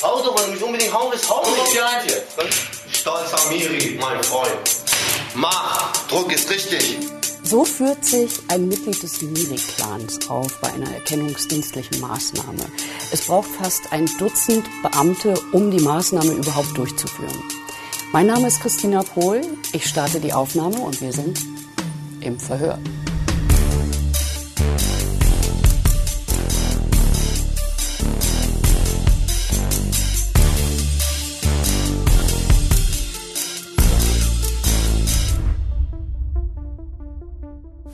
Hau doch, wenn du mich unbedingt hauen willst, hau mich. hier rein hier. Stolz Amiri, mein Freund. Mach, Druck ist richtig. So führt sich ein Mitglied des Miri-Clans auf bei einer erkennungsdienstlichen Maßnahme. Es braucht fast ein Dutzend Beamte, um die Maßnahme überhaupt durchzuführen. Mein Name ist Christina Pohl. Ich starte die Aufnahme und wir sind im Verhör.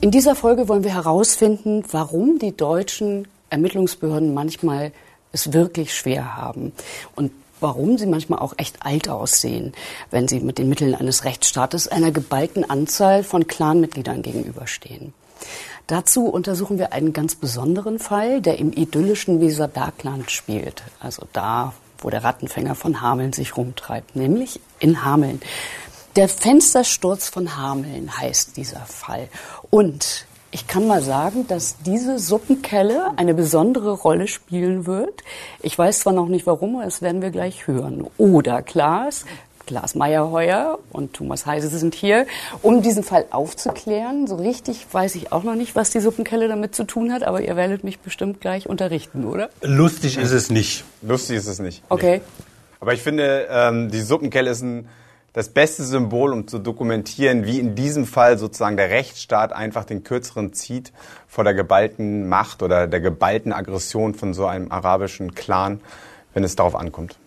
In dieser Folge wollen wir herausfinden, warum die deutschen Ermittlungsbehörden manchmal es wirklich schwer haben und warum sie manchmal auch echt alt aussehen, wenn sie mit den Mitteln eines Rechtsstaates einer geballten Anzahl von Clanmitgliedern gegenüberstehen. Dazu untersuchen wir einen ganz besonderen Fall, der im idyllischen Weserbergland spielt, also da, wo der Rattenfänger von Hameln sich rumtreibt, nämlich in Hameln. Der Fenstersturz von Hameln heißt dieser Fall. Und ich kann mal sagen, dass diese Suppenkelle eine besondere Rolle spielen wird. Ich weiß zwar noch nicht warum, aber das werden wir gleich hören. Oder Klaas, Klaas Meyerheuer und Thomas Heise sind hier, um diesen Fall aufzuklären. So richtig weiß ich auch noch nicht, was die Suppenkelle damit zu tun hat, aber ihr werdet mich bestimmt gleich unterrichten, oder? Lustig ist es nicht. Lustig ist es nicht. Okay. Aber ich finde, ähm, die Suppenkelle ist ein das beste Symbol, um zu dokumentieren, wie in diesem Fall sozusagen der Rechtsstaat einfach den kürzeren zieht vor der geballten Macht oder der geballten Aggression von so einem arabischen Clan, wenn es darauf ankommt.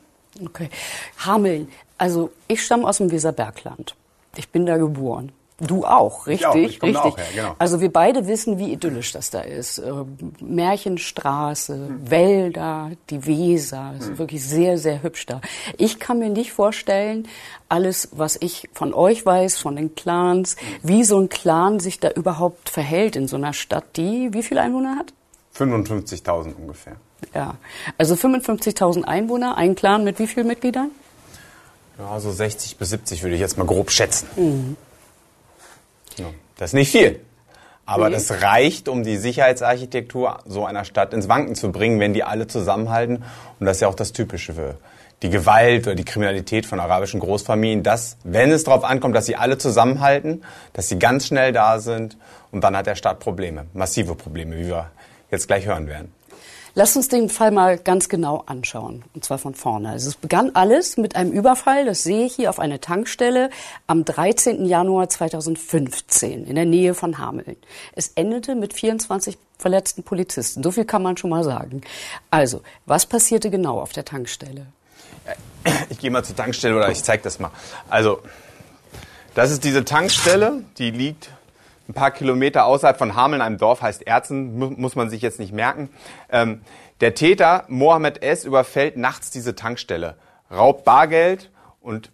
Okay. Hameln. Also ich stamme aus dem Weserbergland. Ich bin da geboren. Du auch, richtig? Ich auch, ich richtig. auch her, genau. Also wir beide wissen, wie idyllisch das da ist. Äh, Märchenstraße, Wälder, die Weser, ist Hm. wirklich sehr, sehr hübsch da. Ich kann mir nicht vorstellen, alles, was ich von euch weiß, von den Clans, wie so ein Clan sich da überhaupt verhält in so einer Stadt, die wie viele Einwohner hat? 55.000 ungefähr. Ja, also 55.000 Einwohner, ein Clan mit wie vielen Mitgliedern? Ja, so 60 bis 70 würde ich jetzt mal grob schätzen. Ja, das ist nicht viel. Aber Nee. das reicht, um die Sicherheitsarchitektur so einer Stadt ins Wanken zu bringen, wenn die alle zusammenhalten. Und das ist ja auch das Typische für die Gewalt oder die Kriminalität von arabischen Großfamilien, dass, wenn es darauf ankommt, dass sie alle zusammenhalten, dass sie ganz schnell da sind und dann hat der Staat Probleme, massive Probleme, wie wir jetzt gleich hören werden. Lass uns den Fall mal ganz genau anschauen, und zwar von vorne. Also es begann alles mit einem Überfall, das sehe ich hier auf eine Tankstelle am 13. Januar 2015 in der Nähe von Hameln. Es endete mit 24 verletzten Polizisten. So viel kann man schon mal sagen. Also, was passierte genau auf der Tankstelle? Ich gehe mal zur Tankstelle oder ich zeige das mal. Also, das ist diese Tankstelle, die liegt ein paar Kilometer außerhalb von Hameln, einem Dorf heißt Erzen, mu muss man sich jetzt nicht merken. Ähm, der Täter, Mohammed S., überfällt nachts diese Tankstelle, raubt Bargeld und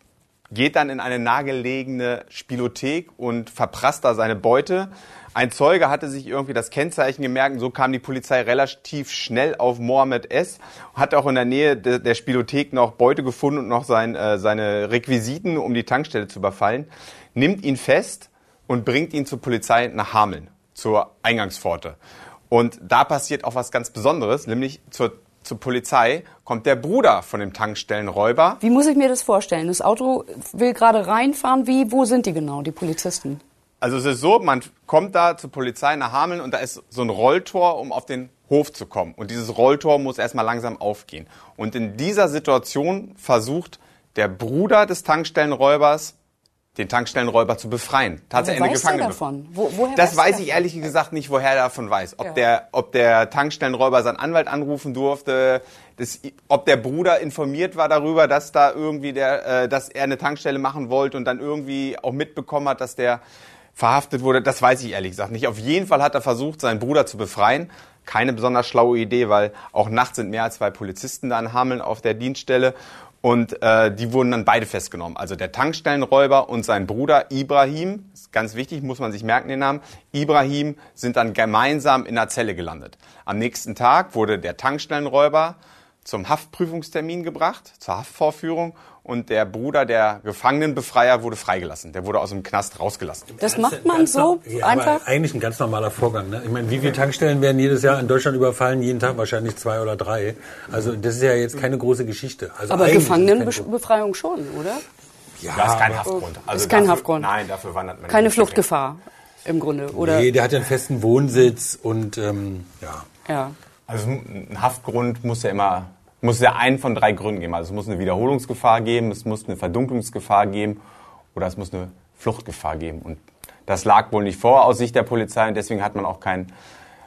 geht dann in eine nahegelegene Spielothek und verprasst da seine Beute. Ein Zeuge hatte sich irgendwie das Kennzeichen gemerkt so kam die Polizei relativ schnell auf Mohammed S. Hat auch in der Nähe de der Spielothek noch Beute gefunden und noch sein, äh, seine Requisiten, um die Tankstelle zu überfallen. Nimmt ihn fest und bringt ihn zur Polizei nach Hameln, zur Eingangspforte. Und da passiert auch was ganz Besonderes, nämlich zur, zur Polizei kommt der Bruder von dem Tankstellenräuber. Wie muss ich mir das vorstellen? Das Auto will gerade reinfahren. Wie, wo sind die genau, die Polizisten? Also es ist so, man kommt da zur Polizei nach Hameln und da ist so ein Rolltor, um auf den Hof zu kommen. Und dieses Rolltor muss erstmal langsam aufgehen. Und in dieser Situation versucht der Bruder des Tankstellenräubers, den Tankstellenräuber zu befreien. Tatsächlich eine Gefangene. davon? Wo, woher Das weiß ich davon? ehrlich gesagt nicht, woher er davon weiß. Ob, Ja. der, ob der Tankstellenräuber seinen Anwalt anrufen durfte, das, ob der Bruder informiert war darüber, dass da irgendwie der, äh, dass er eine Tankstelle machen wollte und dann irgendwie auch mitbekommen hat, dass der verhaftet wurde. Das weiß ich ehrlich gesagt nicht. Auf jeden Fall hat er versucht, seinen Bruder zu befreien. Keine besonders schlaue Idee, weil auch nachts sind mehr als zwei Polizisten da in Hameln auf der Dienststelle. Und äh, die wurden dann beide festgenommen. Also der Tankstellenräuber und sein Bruder Ibrahim, ist ganz wichtig, muss man sich merken den Namen, Ibrahim sind dann gemeinsam in einer Zelle gelandet. Am nächsten Tag wurde der Tankstellenräuber zum Haftprüfungstermin gebracht, zur Haftvorführung und der Bruder der Gefangenenbefreier wurde freigelassen. Der wurde aus dem Knast rausgelassen. Das macht man so Ja, einfach? Aber eigentlich ein ganz normaler Vorgang. Ne? Ich meine, wie viele Tankstellen werden jedes Jahr in Deutschland überfallen? Jeden Tag wahrscheinlich zwei oder drei. Also das ist ja jetzt keine große Geschichte. Also Aber Gefangenenbefreiung schon, oder? Ja, Das ist kein Haftgrund. ist kein dafür, Haftgrund. Nein, dafür wandert man Keine. Fluchtgefahr im Grunde, oder? Nee, der hat ja einen festen Wohnsitz und ähm, ja. Ja. Also ein Haftgrund muss ja immer, muss ja einen von drei Gründen geben. Also es muss eine Wiederholungsgefahr geben, es muss eine Verdunklungsgefahr geben oder es muss eine Fluchtgefahr geben. Und das lag wohl nicht vor aus Sicht der Polizei und deswegen hat man auch keinen,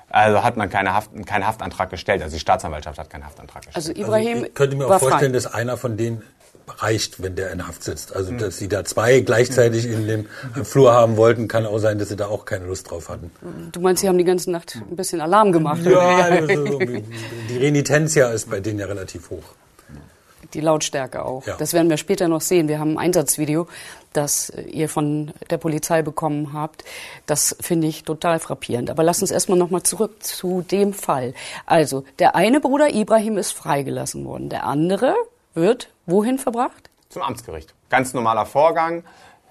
also hat man keine Haft, keinen Haftantrag gestellt. Also die Staatsanwaltschaft hat keinen Haftantrag gestellt. Also Also Ibrahim ich könnte mir auch vorstellen, frei. dass einer von denen reicht, wenn der in Haft sitzt. Also Hm. dass sie da zwei gleichzeitig in dem Flur haben wollten, kann auch sein, dass sie da auch keine Lust drauf hatten. Du meinst, sie haben die ganze Nacht ein bisschen Alarm gemacht? Ja, oder? also, die Renitenz ja ist bei denen ja relativ hoch. Die Lautstärke auch. Ja. Das werden wir später noch sehen. Wir haben ein Einsatzvideo, das ihr von der Polizei bekommen habt. Das finde ich total frappierend. Aber lass uns erstmal nochmal zurück zu dem Fall. Also, der eine Bruder Ibrahim ist freigelassen worden. Der andere wird wohin verbracht? Zum Amtsgericht. Ganz normaler Vorgang.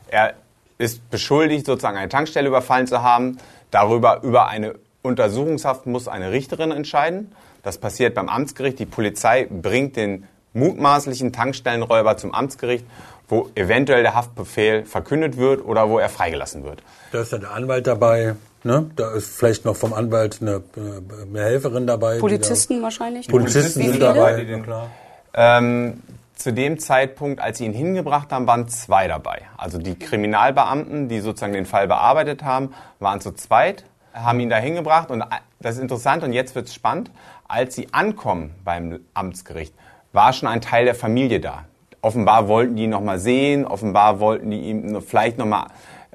Er ist beschuldigt, sozusagen eine Tankstelle überfallen zu haben. Darüber, über eine Untersuchungshaft muss eine Richterin entscheiden. Das passiert beim Amtsgericht. Die Polizei bringt den mutmaßlichen Tankstellenräuber zum Amtsgericht, wo eventuell der Haftbefehl verkündet wird oder wo er freigelassen wird. Da ist dann der Anwalt dabei. Ne? Da ist vielleicht noch vom Anwalt eine, eine Helferin dabei. Polizisten wahrscheinlich? Da, Polizisten Wie sind dabei. Die, klar. Ähm, zu dem Zeitpunkt, als sie ihn hingebracht haben, waren zwei dabei. Also die Kriminalbeamten, die sozusagen den Fall bearbeitet haben, waren zu zweit, haben ihn da hingebracht. Und das ist interessant und jetzt wird's spannend. Als sie ankommen beim Amtsgericht, war schon ein Teil der Familie da. Offenbar wollten die ihn noch mal sehen, offenbar wollten die ihn vielleicht noch mal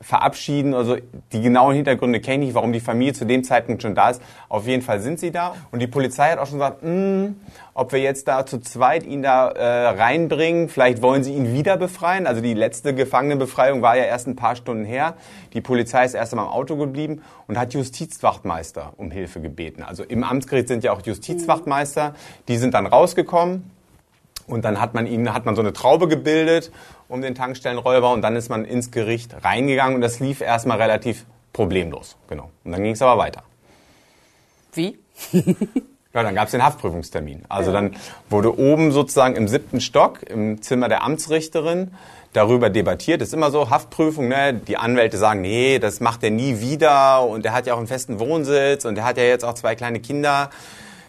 verabschieden. Also die genauen Hintergründe kenne ich nicht, warum die Familie zu dem Zeitpunkt schon da ist. Auf jeden Fall sind sie da. Und die Polizei hat auch schon gesagt, "Hm, ob wir jetzt da zu zweit ihn da äh, reinbringen, vielleicht wollen sie ihn wieder befreien. Also die letzte Gefangenenbefreiung war ja erst ein paar Stunden her. Die Polizei ist erst einmal im Auto geblieben und hat Justizwachtmeister um Hilfe gebeten. Also im Amtsgericht sind ja auch Justizwachtmeister. Die sind dann rausgekommen. Und dann hat man ihn, hat man so eine Traube gebildet um den Tankstellenräuber und dann ist man ins Gericht reingegangen und das lief erstmal relativ problemlos. Genau. Und dann ging es aber weiter. Wie? Ja, dann gab es den Haftprüfungstermin. Also dann wurde oben sozusagen im siebten Stock im Zimmer der Amtsrichterin darüber debattiert. Das ist immer so, Haftprüfung, ne? die Anwälte sagen, nee, das macht er nie wieder und er hat ja auch einen festen Wohnsitz und er hat ja jetzt auch zwei kleine Kinder.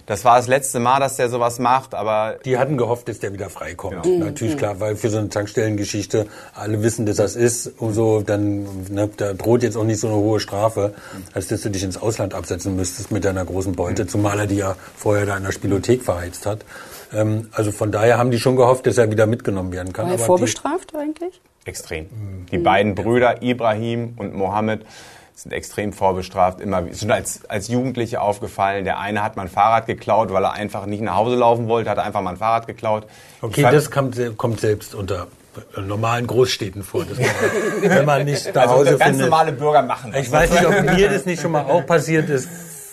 Das war das letzte Mal, dass der sowas macht, aber Die hatten gehofft, dass der wieder freikommt. Genau. Natürlich klar, weil für so eine Tankstellengeschichte alle wissen, dass das ist und so, dann ne, da droht jetzt auch nicht so eine hohe Strafe, als dass du dich ins Ausland absetzen müsstest mit deiner großen Beute, zumal er die ja vorher da in der Spielothek verheizt hat. Ähm, also von daher haben die schon gehofft, dass er wieder mitgenommen werden kann. War er aber die, vorbestraft eigentlich? extrem. Die beiden Brüder, Ibrahim und Mohammed, sind extrem vorbestraft. Immer sind als, als Jugendliche aufgefallen. Der eine hat mal ein Fahrrad geklaut, weil er einfach nicht nach Hause laufen wollte, hat er einfach mal ein Fahrrad geklaut. okay, das kommt, kommt selbst unter äh, normalen Großstädten vor. Das man, wenn man nicht nach also Hause ganz findet. normale Bürger machen das. Ich weiß nicht, ob mir das nicht schon mal auch passiert ist.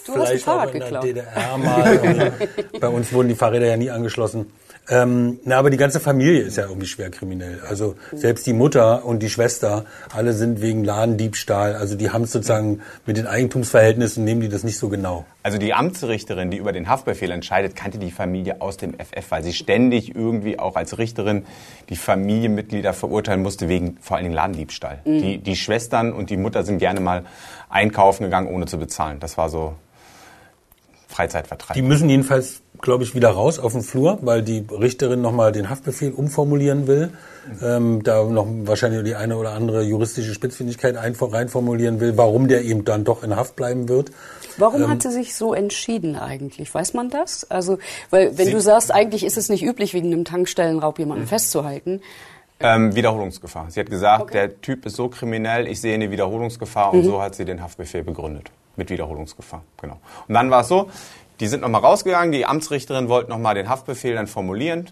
Du hast ein Vielleicht auch Fahrrad in der geklaut. DDR mal. oder- Bei uns wurden die Fahrräder ja nie angeschlossen. Ähm, na, aber die ganze Familie ist ja irgendwie schwer kriminell. Also selbst die Mutter und die Schwester, alle sind wegen Ladendiebstahl. Also die haben es sozusagen mit den Eigentumsverhältnissen, nehmen die das nicht so genau. Also die Amtsrichterin, die über den Haftbefehl entscheidet, kannte die Familie aus dem FF, weil sie ständig irgendwie auch als Richterin die Familienmitglieder verurteilen musste wegen vor allen Dingen Ladendiebstahl. Die, die Schwestern und die Mutter sind gerne mal einkaufen gegangen, ohne zu bezahlen. Das war so Freizeitvertreib. Die müssen jedenfalls, glaube ich, wieder raus auf den Flur, weil die Richterin nochmal den Haftbefehl umformulieren will. Ähm, da noch wahrscheinlich die eine oder andere juristische Spitzfindigkeit ein- reinformulieren will, warum der eben dann doch in Haft bleiben wird. Warum Ähm, hat sie sich so entschieden eigentlich? Weiß man das? Also, weil wenn du sagst, eigentlich ist es nicht üblich, wegen einem Tankstellenraub jemanden festzuhalten. Ähm, Wiederholungsgefahr. Sie hat gesagt, Okay. der Typ ist so kriminell, ich sehe eine Wiederholungsgefahr und so hat sie den Haftbefehl begründet. Mit Wiederholungsgefahr, genau. Und dann war es so, die sind nochmal rausgegangen, die Amtsrichterin wollte nochmal den Haftbefehl dann formulieren.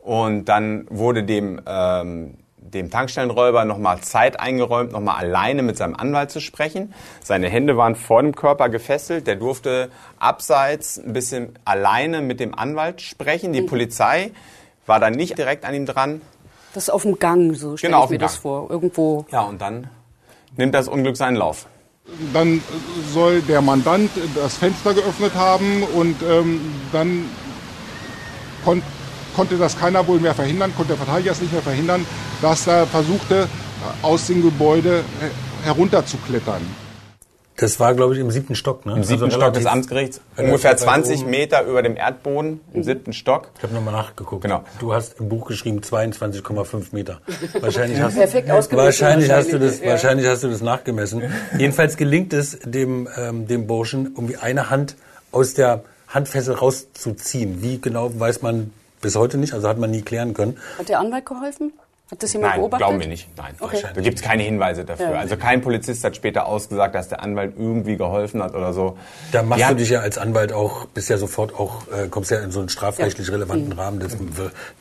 Und dann wurde dem, ähm, dem Tankstellenräuber nochmal Zeit eingeräumt, nochmal alleine mit seinem Anwalt zu sprechen. Seine Hände waren vor dem Körper gefesselt. Der durfte abseits ein bisschen alleine mit dem Anwalt sprechen. Die Polizei war dann nicht direkt an ihm dran. Das ist auf dem Gang, so stelle Genau, ich mir das vor. Irgendwo. Ja, und dann nimmt das Unglück seinen Lauf. Dann soll der Mandant das Fenster geöffnet haben und ähm, dann kon konnte das keiner wohl mehr verhindern, konnte der Verteidiger es nicht mehr verhindern, dass er versuchte, aus dem Gebäude äh, herunterzuklettern. Das war, glaube ich, im siebten Stock, ne? Im siebten Stock des Amtsgerichts, ungefähr 20 Meter über dem Erdboden, im siebten Stock. Ich habe nochmal nachgeguckt. Genau. Du hast im Buch geschrieben 22,5 Meter. Wahrscheinlich hast, Perfekt ausgemessen wahrscheinlich hast du das, wahrscheinlich, ja. wahrscheinlich hast du das nachgemessen. Jedenfalls gelingt es dem, ähm, dem Burschen, irgendwie eine Hand aus der Handfessel rauszuziehen. Wie genau weiß man bis heute nicht, also hat man nie klären können. Hat der Anwalt geholfen? Hat das jemand Nein, beobachtet? glauben wir nicht. Nein, Okay. da gibt es keine Hinweise dafür. Ja. Also kein Polizist hat später ausgesagt, dass der Anwalt irgendwie geholfen hat oder so. Da machst Ja, du dich ja als Anwalt auch, bist ja sofort auch, äh, kommst ja in so einen strafrechtlich relevanten Rahmen. Das,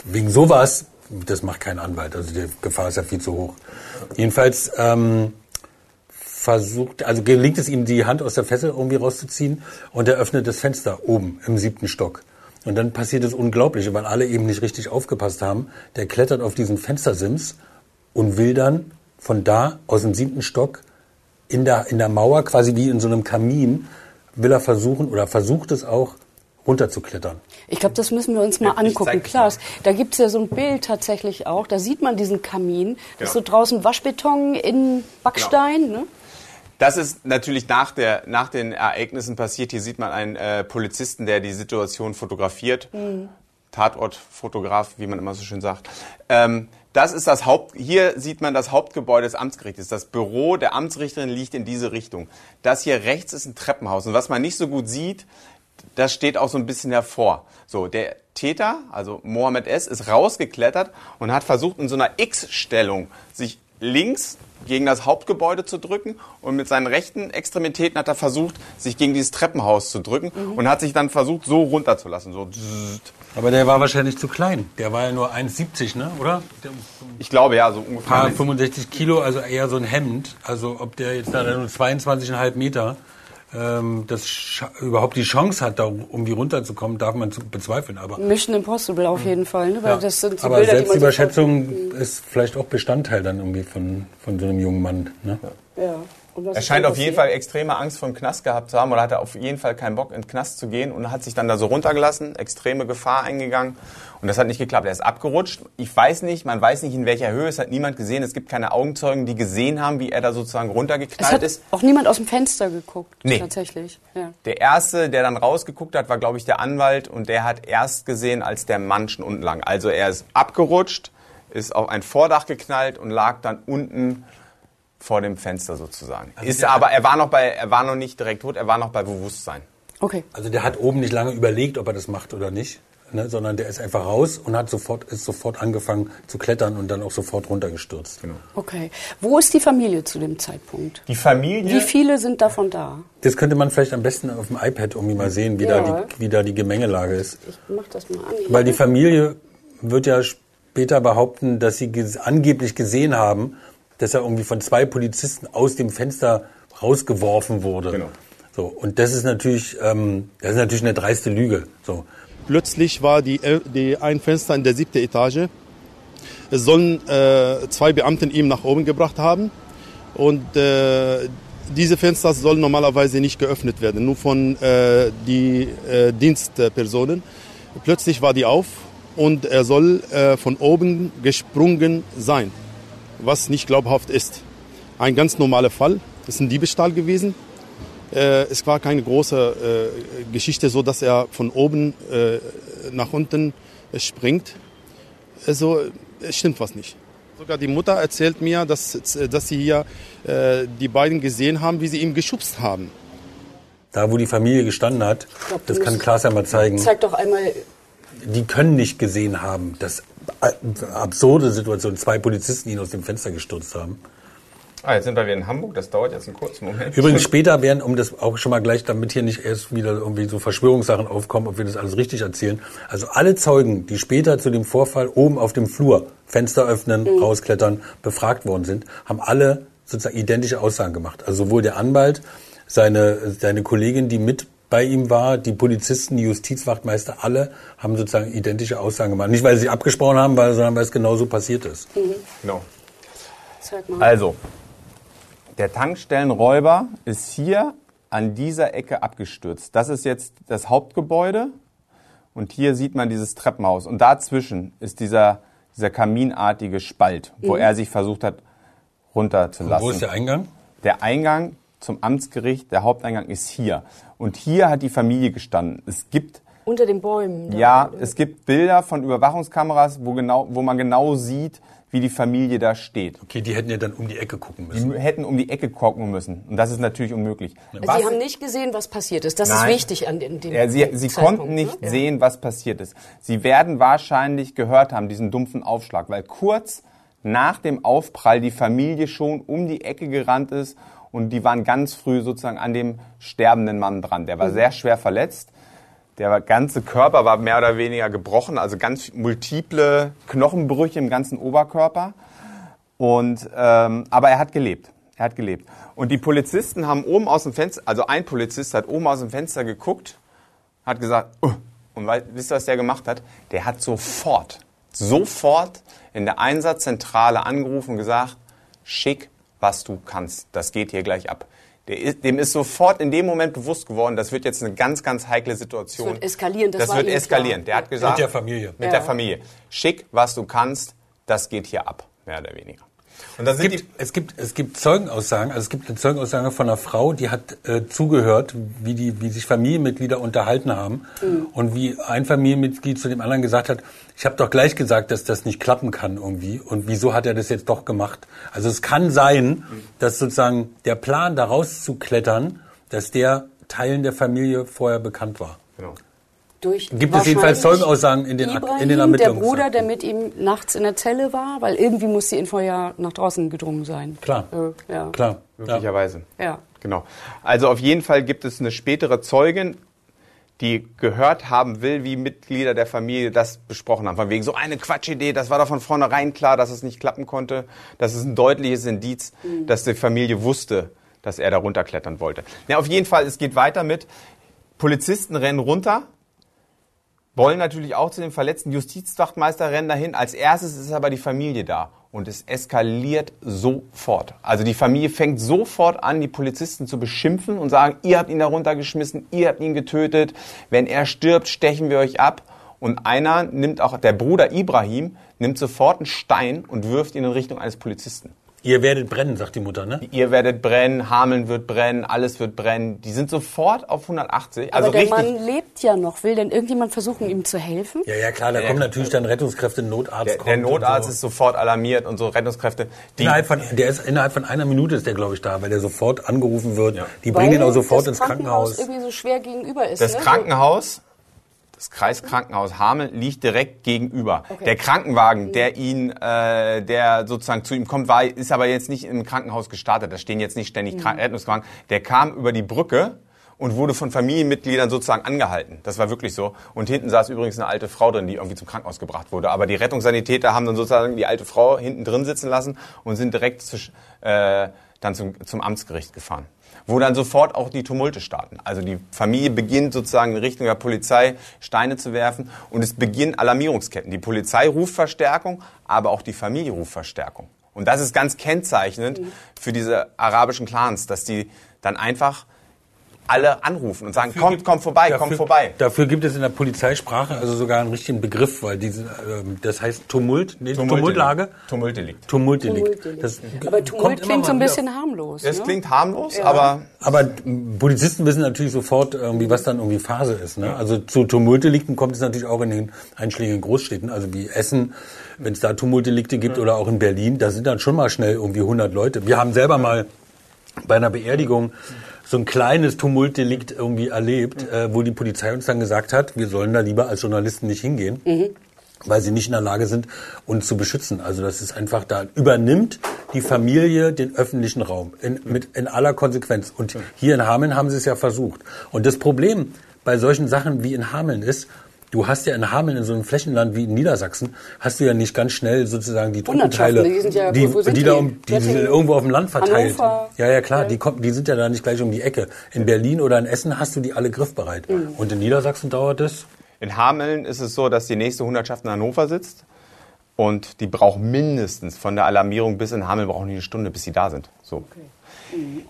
wegen sowas, das macht kein Anwalt. Also die Gefahr ist ja viel zu hoch. Jedenfalls ähm, versucht, also gelingt es ihm, die Hand aus der Fessel irgendwie rauszuziehen und er öffnet das Fenster oben im siebten Stock. Und dann passiert das Unglaubliche, weil alle eben nicht richtig aufgepasst haben. Der klettert auf diesen Fenstersims und will dann von da aus dem siebten Stock in der, in der Mauer, quasi wie in so einem Kamin, will er versuchen oder versucht es auch, runterzuklettern. Ich glaube, das müssen wir uns mal Ja, angucken. Klaas, da gibt's ja so ein Bild tatsächlich auch. Da sieht man diesen Kamin. Das ist so draußen Waschbeton in Backstein. Ne? Das ist natürlich nach, der, nach den Ereignissen passiert. Hier sieht man einen äh, Polizisten, der die Situation fotografiert. Tatortfotograf, wie man immer so schön sagt. Ähm, das ist das Haupt, hier sieht man das Hauptgebäude des Amtsgerichtes. Das Büro der Amtsrichterin liegt in diese Richtung. Das hier rechts ist ein Treppenhaus. Und was man nicht so gut sieht, das steht auch so ein bisschen hervor. So, der Täter, also Mohammed S., ist rausgeklettert und hat versucht, in so einer X-Stellung sich links gegen das Hauptgebäude zu drücken und mit seinen rechten Extremitäten hat er versucht, sich gegen dieses Treppenhaus zu drücken und hat sich dann versucht, so runterzulassen. So. Aber der war wahrscheinlich zu klein. Der war ja nur 1,70, ne? oder? Der, Ich glaube, ja, so paar ungefähr. 65 Kilo, also eher so ein Hemd. Also ob der jetzt da nur 22,5 Meter ähm, das überhaupt die Chance hat, da irgendwie runterzukommen, darf man zu bezweifeln. Aber, Mission Impossible auf jeden Fall. Ne? Weil ja. das sind so aber Bilder, die Selbstüberschätzung ist vielleicht auch Bestandteil dann irgendwie von, von so einem jungen Mann. Ne? sofort- Ja. Er scheint auf jeden? Fall extreme Angst vor dem Knast gehabt zu haben oder hatte auf jeden Fall keinen Bock, in den Knast zu gehen und hat sich dann da so runtergelassen, extreme Gefahr eingegangen. Und das hat nicht geklappt. Er ist abgerutscht. Ich weiß nicht, man weiß nicht, in welcher Höhe. Es hat niemand gesehen. Es gibt keine Augenzeugen, die gesehen haben, wie er da sozusagen Es runtergeknallt hat ist. auch niemand aus dem Fenster geguckt. Nee. Tatsächlich. Ja. Der erste, der dann rausgeguckt hat, war, glaube ich, der Anwalt und der hat erst gesehen, als der Mann schon unten lag. Also er ist abgerutscht, ist auf ein Vordach geknallt und lag dann unten vor dem Fenster sozusagen. ist der aber, er war noch bei, er war noch nicht direkt tot, er war noch bei Bewusstsein. Okay. Also der hat oben nicht lange überlegt, ob er das macht oder nicht. Ne, sondern der ist einfach raus und hat sofort, ist sofort angefangen zu klettern und dann auch sofort runtergestürzt. Genau. Okay. Wo ist die Familie zu dem Zeitpunkt? Die Familie. Wie viele sind davon da? Das könnte man vielleicht am besten auf dem iPad irgendwie mal sehen, wie, Ja. da, die, wie da die Gemengelage ist. Ich mach das mal an. Weil die Familie wird ja später behaupten, dass sie ges angeblich gesehen haben, dass er irgendwie von zwei Polizisten aus dem Fenster rausgeworfen wurde. Genau. So, und das ist natürlich, ähm, das ist natürlich eine dreiste Lüge. So. Plötzlich war die, die ein Fenster in der siebten Etage. Es sollen äh, zwei Beamten ihm nach oben gebracht haben. Und äh, diese Fenster sollen normalerweise nicht geöffnet werden, nur von äh, die äh, Dienstpersonen. Plötzlich war die auf und er soll äh, von oben gesprungen sein, was nicht glaubhaft ist. Ein ganz normaler Fall, das ist ein Diebstahl gewesen. Äh, es war keine große äh, Geschichte, so dass er von oben äh, nach unten äh, springt. Also es stimmt was nicht. Sogar die Mutter erzählt mir, dass, dass sie hier äh, die beiden gesehen haben, wie sie ihn geschubst haben. Da, wo die Familie gestanden hat, glaub, das kann Klaas ja mal zeigen, Zeig doch einmal. die können nicht gesehen haben, dass absurde Situation, zwei Polizisten ihn aus dem Fenster gestürzt haben. Ah, jetzt sind wir wieder in Hamburg. Das dauert jetzt einen kurzen Moment. Übrigens später werden, um das auch schon mal gleich, damit hier nicht erst wieder irgendwie so Verschwörungssachen aufkommen, ob wir das alles richtig erzählen. Also alle Zeugen, die später zu dem Vorfall oben auf dem Flur Fenster öffnen, rausklettern, befragt worden sind, haben alle sozusagen identische Aussagen gemacht. Also sowohl der Anwalt, seine, seine Kollegin, die mit bei ihm war, die Polizisten, die Justizwachtmeister, alle haben sozusagen identische Aussagen gemacht. Nicht, weil sie abgesprochen haben, weil, sondern weil es genauso passiert ist. Genau. Zeig mal. Also, der Tankstellenräuber ist hier an dieser Ecke abgestürzt. Das ist jetzt das Hauptgebäude und hier sieht man dieses Treppenhaus. Und dazwischen ist dieser, dieser kaminartige Spalt, wo er sich versucht hat runterzulassen. Wo ist der Eingang? Der Eingang zum Amtsgericht, der Haupteingang ist hier. Und hier hat die Familie gestanden. Es gibt Unter den Bäumen. ja, es gibt Bilder von Überwachungskameras, wo, genau, wo man genau sieht, wie die Familie da steht. Okay, die hätten ja dann um die Ecke gucken Die müssen. hätten um die Ecke gucken müssen. Und das ist natürlich unmöglich. Also Sie haben nicht gesehen, was passiert ist. Das Nein. ist wichtig an dem, dem Ja, sie, sie konnten nicht ne? sehen, was passiert ist. Sie werden wahrscheinlich gehört haben, diesen dumpfen Aufschlag, weil kurz nach dem Aufprall die Familie schon um die Ecke gerannt ist und die waren ganz früh sozusagen an dem sterbenden Mann dran. Der war sehr schwer verletzt. Der ganze Körper war mehr oder weniger gebrochen, also ganz multiple Knochenbrüche im ganzen Oberkörper. Und, ähm, aber er hat gelebt. Er hat gelebt. Und die Polizisten haben oben aus dem Fenster, also ein Polizist hat oben aus dem Fenster geguckt, hat gesagt, "Uh." und weil, wisst ihr, was der gemacht hat? Der hat sofort, sofort in der Einsatzzentrale angerufen und gesagt, schick, was du kannst. Das geht hier gleich ab. Der ist, dem ist sofort in dem Moment bewusst geworden, das wird jetzt eine ganz, ganz heikle Situation. Das wird eskalieren, das Das, war wird eskalieren. klar. Der hat gesagt, Mit der Familie. Mit Ja. der Familie. Schick, was du kannst, das geht hier ab, mehr oder weniger. Und da Es sind gibt, es, gibt, es gibt Zeugenaussagen, also es gibt eine Zeugenaussage von einer Frau, die hat äh, zugehört, wie, die, wie sich Familienmitglieder unterhalten haben und wie ein Familienmitglied zu dem anderen gesagt hat, ich habe doch gleich gesagt, dass das nicht klappen kann irgendwie und wieso hat er das jetzt doch gemacht? Also es kann sein, dass sozusagen der Plan, da rauszuklettern, dass der Teilen der Familie vorher bekannt war. genau. Durch Gibt es jedenfalls Zeugenaussagen in den Ibrahim, in den der Ermittlungen. Bruder, der mit ihm nachts in der Zelle war, weil irgendwie muss die Info ja nach draußen gedrungen sein. Klar. Äh, ja. Klar. Möglicherweise. Ja. Genau. Also auf jeden Fall gibt es eine spätere Zeugin, die gehört haben will, wie Mitglieder der Familie das besprochen haben. Von wegen so eine Quatschidee, das war doch von vornherein klar, dass es nicht klappen konnte. Das ist ein deutliches Indiz, dass die Familie wusste, dass er da runterklettern wollte. Ja, auf jeden Fall, es geht weiter mit, Polizisten rennen runter, wollen natürlich auch zu den Verletzten. Justizwachtmeister rennen dahin. Als erstes ist aber die Familie da. Und es eskaliert sofort. Also die Familie fängt sofort an, die Polizisten zu beschimpfen und sagen, ihr habt ihn da runtergeschmissen, ihr habt ihn getötet. Wenn er stirbt, stechen wir euch ab. Und einer nimmt auch, der Bruder Ibrahim, nimmt sofort einen Stein und wirft ihn in Richtung eines Polizisten. Ihr werdet brennen, sagt die Mutter, ne? Ihr werdet brennen, Hameln wird brennen, alles wird brennen. Die sind sofort auf 180. Also Aber der richtig, Mann lebt ja noch. Will denn irgendjemand versuchen, ihm zu helfen? Ja, ja, klar, da kommen natürlich dann Rettungskräfte, Notarzt Der, kommt. der Notarzt so. ist sofort alarmiert und so Rettungskräfte. Die, Innerhalb von, der ist innerhalb von einer Minute ist der, glaube ich, da, weil der sofort angerufen wird. Die Weil bringen ihn auch sofort das ins Krankenhaus. irgendwie so schwer gegenüber ist. das ne? Krankenhaus, das Kreiskrankenhaus Hameln liegt direkt gegenüber. Der Krankenwagen, der ihn, äh, der sozusagen zu ihm kommt, war, ist aber jetzt nicht im Krankenhaus gestartet. Da stehen jetzt nicht ständig Krank Rettungswagen. Der kam über die Brücke und wurde von Familienmitgliedern sozusagen angehalten. Das war wirklich so. Und hinten saß übrigens eine alte Frau drin, die irgendwie zum Krankenhaus gebracht wurde. Aber die Rettungssanitäter haben dann sozusagen die alte Frau hinten drin sitzen lassen und sind direkt zu, äh, dann zum, zum Amtsgericht gefahren. Wo dann sofort auch die Tumulte starten. Also die Familie beginnt sozusagen in Richtung der Polizei Steine zu werfen und es beginnen Alarmierungsketten. Die Polizei ruft Verstärkung, aber auch die Familie ruft Verstärkung. Und das ist ganz kennzeichnend für diese arabischen Clans, dass die dann einfach alle anrufen und sagen, Dafür kommt, gibt- kommt vorbei, dafür, kommt vorbei. Dafür gibt es in der Polizeisprache also sogar einen richtigen Begriff, weil diese, ähm, das heißt Tumult, nee, Tumultlage. Tumultdelikt. Tumultdelikt. Tumultdelikt. Das Aber kommt Tumult immer klingt so ein wieder bisschen harmlos. Das ne? klingt harmlos, aber Aber m, Polizisten wissen natürlich sofort, irgendwie, was dann irgendwie Phase ist. Ne? Also zu Tumultdelikten kommt es natürlich auch in den einschlägigen Großstädten, also wie Essen, wenn es da Tumultdelikte gibt oder auch in Berlin, da sind dann schon mal schnell irgendwie 100 Leute. Wir haben selber mal bei einer Beerdigung so ein kleines Tumultdelikt irgendwie erlebt, äh, wo die Polizei uns dann gesagt hat, wir sollen da lieber als Journalisten nicht hingehen. weil sie nicht in der Lage sind, uns zu beschützen. Also das ist einfach, da übernimmt die Familie den öffentlichen Raum in, mit, in aller Konsequenz. Und hier in Hameln haben sie es ja versucht. Und das Problem bei solchen Sachen wie in Hameln ist, Du hast ja in Hameln, in so einem Flächenland wie in Niedersachsen, hast du ja nicht ganz schnell sozusagen die Truppenteile, die sind ja- die, wo sind die, die? da um, die, die irgendwo auf dem Land verteilt. Hannover? Ja, ja, klar, Ja. die, kommen, die sind ja da nicht gleich um die Ecke. In Berlin oder in Essen hast du die alle griffbereit. Mhm. Und in Niedersachsen dauert es In Hameln ist es so, dass die nächste Hundertschaft in Hannover sitzt und die braucht mindestens von der Alarmierung bis in Hameln brauchen die eine Stunde, bis sie da sind. So.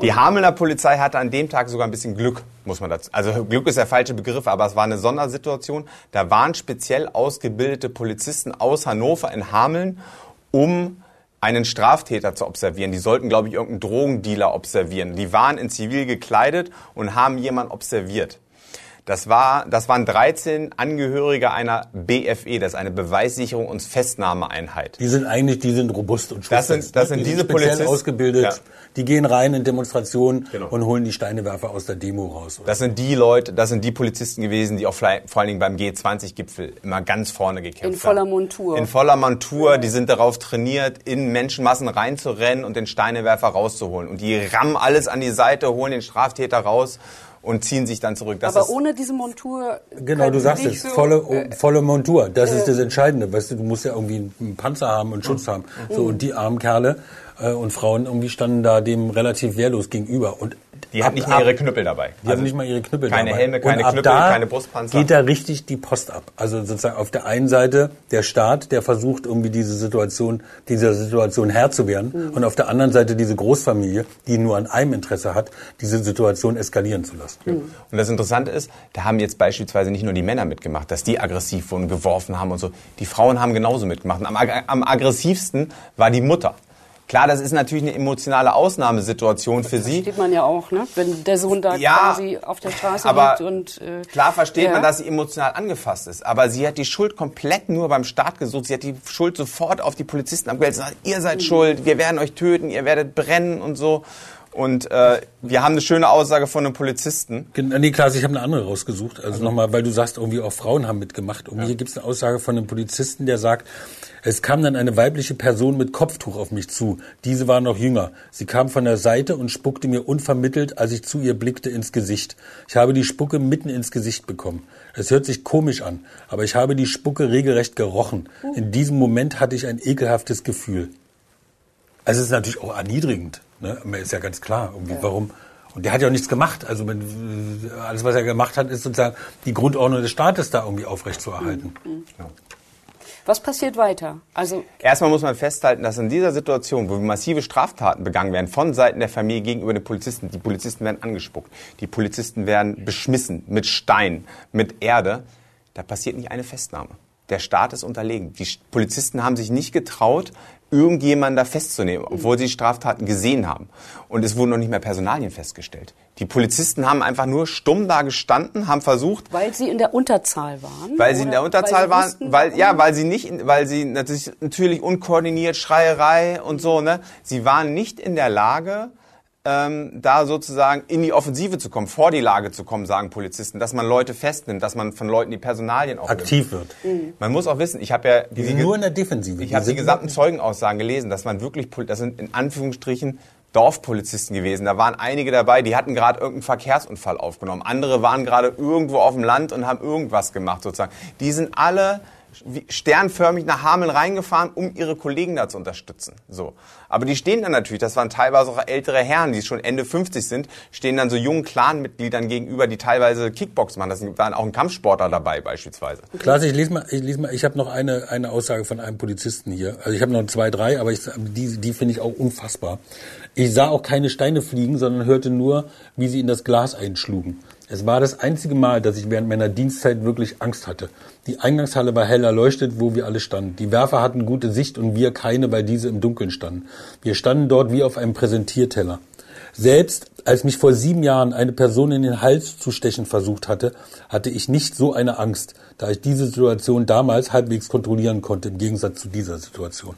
Die Hamelner Polizei hatte an dem Tag sogar ein bisschen Glück, muss man dazu. Also Glück ist der falsche Begriff, aber es war eine Sondersituation. Da waren speziell ausgebildete Polizisten aus Hannover in Hameln, um einen Straftäter zu observieren. Die sollten, glaube ich, irgendeinen Drogendealer observieren. Die waren in Zivil gekleidet und haben jemanden observiert. Das, war, das waren 13 Angehörige einer BFE, das ist eine Beweissicherung und Festnahmeeinheit. Die sind eigentlich, die sind robust und Das sind- das ne? sind die diese speziell Polizisten- ausgebildet. Ja. Die gehen rein in Demonstrationen Genau. und holen die Steinewerfer aus der Demo raus. Das sind die Leute, das sind die Polizisten gewesen, die auch vor allen Dingen beim G20-Gipfel immer ganz vorne gekämpft haben. In voller Montur. In voller Montur, die sind darauf trainiert, in Menschenmassen reinzurennen und den Steinewerfer rauszuholen. Und die rammen alles an die Seite, holen den Straftäter raus und ziehen sich dann zurück. Das Aber ist, ohne diese Montur. Genau, du sagst es, so, volle, äh, volle Montur. Das ist das Entscheidende. Weißt du, du musst ja irgendwie einen Panzer haben und Schutz haben. So, und die armen Kerle äh, und Frauen irgendwie standen da dem relativ wehrlos gegenüber. Und die ab- haben nicht mal ihre Knüppel dabei. Die haben nicht mal ihre Knüppel keine dabei. Helme, keine und ab Knüppel, da keine Brustpanzer. geht da richtig die Post ab. Also sozusagen auf der einen Seite der Staat, der versucht irgendwie diese Situation, dieser Situation Herr zu werden. Mhm. Und auf der anderen Seite diese Großfamilie, die nur an einem Interesse hat, diese Situation eskalieren zu lassen. Und das Interessante ist, da haben jetzt beispielsweise nicht nur die Männer mitgemacht, dass die aggressiv wurden, geworfen haben und so. Die Frauen haben genauso mitgemacht. Und am, ag- am aggressivsten war die Mutter. Klar, das ist natürlich eine emotionale Ausnahmesituation für sie. Sieht man ja auch, ne? wenn der Sohn da Ja, quasi auf der Straße aber liegt und äh, Klar versteht ja. man, dass sie emotional angefasst ist, aber sie hat die Schuld komplett nur beim Staat gesucht. Sie hat die Schuld sofort auf die Polizisten abgewälzt. Ihr seid schuld, wir werden euch töten, ihr werdet brennen und so. Und äh, wir haben eine schöne Aussage von einem Polizisten. Nee, Klaas, ich habe eine andere rausgesucht. Also nochmal, weil du sagst, irgendwie auch Frauen haben mitgemacht. Und hier gibt es eine Aussage von einem Polizisten, der sagt, es kam dann eine weibliche Person mit Kopftuch auf mich zu. Diese war noch jünger. Sie kam von der Seite und spuckte mir unvermittelt, als ich zu ihr blickte, ins Gesicht. Ich habe die Spucke mitten ins Gesicht bekommen. Es hört sich komisch an, aber ich habe die Spucke regelrecht gerochen. In diesem Moment hatte ich ein ekelhaftes Gefühl. Also es ist natürlich auch erniedrigend. Ne? Aber Ist ja ganz klar, irgendwie, warum. Und der hat ja auch nichts gemacht. Also alles, was er gemacht hat, ist sozusagen die Grundordnung des Staates da irgendwie aufrechtzuerhalten. Was passiert weiter? Also Erstmal muss man festhalten, dass in dieser Situation, wo massive Straftaten begangen werden von Seiten der Familie gegenüber den Polizisten, die Polizisten werden angespuckt, die Polizisten werden beschmissen mit Stein, mit Erde, da passiert nicht eine Festnahme. Der Staat ist unterlegen. Die Polizisten haben sich nicht getraut, irgendjemanden da festzunehmen, obwohl sie Straftaten gesehen haben. Und es wurden noch nicht mehr Personalien festgestellt. Die Polizisten haben einfach nur stumm da gestanden, haben versucht, weil sie in der Unterzahl waren? weil sie in der Unterzahl weil waren, wussten, weil warum? ja, weil sie nicht, weil sie natürlich, natürlich unkoordiniert Schreierei und so, ne? Sie waren nicht in der Lage, ähm, da sozusagen in die Offensive zu kommen, vor die Lage zu kommen, sagen Polizisten, dass man Leute festnimmt, dass man von Leuten die Personalien auch Aktiv wird. Man muss auch wissen, ich habe ja Die sind nur in der Defensive. ich habe die gesamten Zeugenaussagen gelesen, dass man wirklich, das sind in Anführungsstrichen Dorfpolizisten gewesen. Da waren einige dabei, die hatten gerade irgendeinen Verkehrsunfall aufgenommen. Andere waren gerade irgendwo auf dem Land und haben irgendwas gemacht sozusagen. Die sind alle sternförmig nach Hameln reingefahren, um ihre Kollegen da zu unterstützen. So. Aber die stehen dann natürlich, das waren teilweise auch ältere Herren, die schon Ende 50 sind, stehen dann so jungen Clanmitgliedern gegenüber, die teilweise Kickbox machen. Da waren auch ein Kampfsportler dabei beispielsweise. Klaas, ich lese mal, ich lese mal, ich habe noch eine, eine Aussage von einem Polizisten hier. Also ich habe noch zwei, drei, aber ich, die, die finde ich auch unfassbar. Ich sah auch keine Steine fliegen, sondern hörte nur, wie sie in das Glas einschlugen. Es war das einzige Mal, dass ich während meiner Dienstzeit wirklich Angst hatte. Die Eingangshalle war hell erleuchtet, wo wir alle standen. Die Werfer hatten gute Sicht und wir keine, weil diese im Dunkeln standen. Wir standen dort wie auf einem Präsentierteller. Selbst als mich vor sieben Jahren eine Person in den Hals zu stechen versucht hatte, hatte ich nicht so eine Angst, da ich diese Situation damals halbwegs kontrollieren konnte, im Gegensatz zu dieser Situation.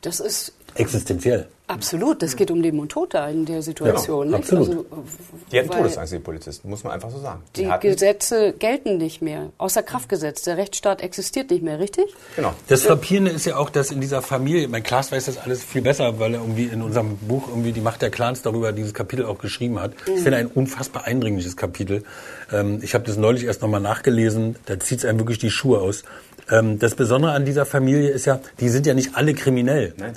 Das ist Existenziell. Absolut, das geht um Leben und Tod da in der Situation. Ja, nicht? absolut. Also, Die hatten Todesangst, die Polizisten, muss man einfach so sagen. Die hatten, Gesetze gelten nicht mehr, außer Kraft gesetzt. Der Rechtsstaat existiert nicht mehr, richtig? genau. Das Frappierende ist ja auch, dass in dieser Familie, mein Klaas weiß das alles viel besser, weil er irgendwie in unserem Buch irgendwie die Macht der Clans darüber dieses Kapitel auch geschrieben hat. Ich finde ein unfassbar eindringliches Kapitel. Ähm, ich habe das neulich erst nochmal nachgelesen, da zieht es einem wirklich die Schuhe aus. Ähm, das Besondere an dieser Familie ist ja, die sind ja nicht alle kriminell. Nein.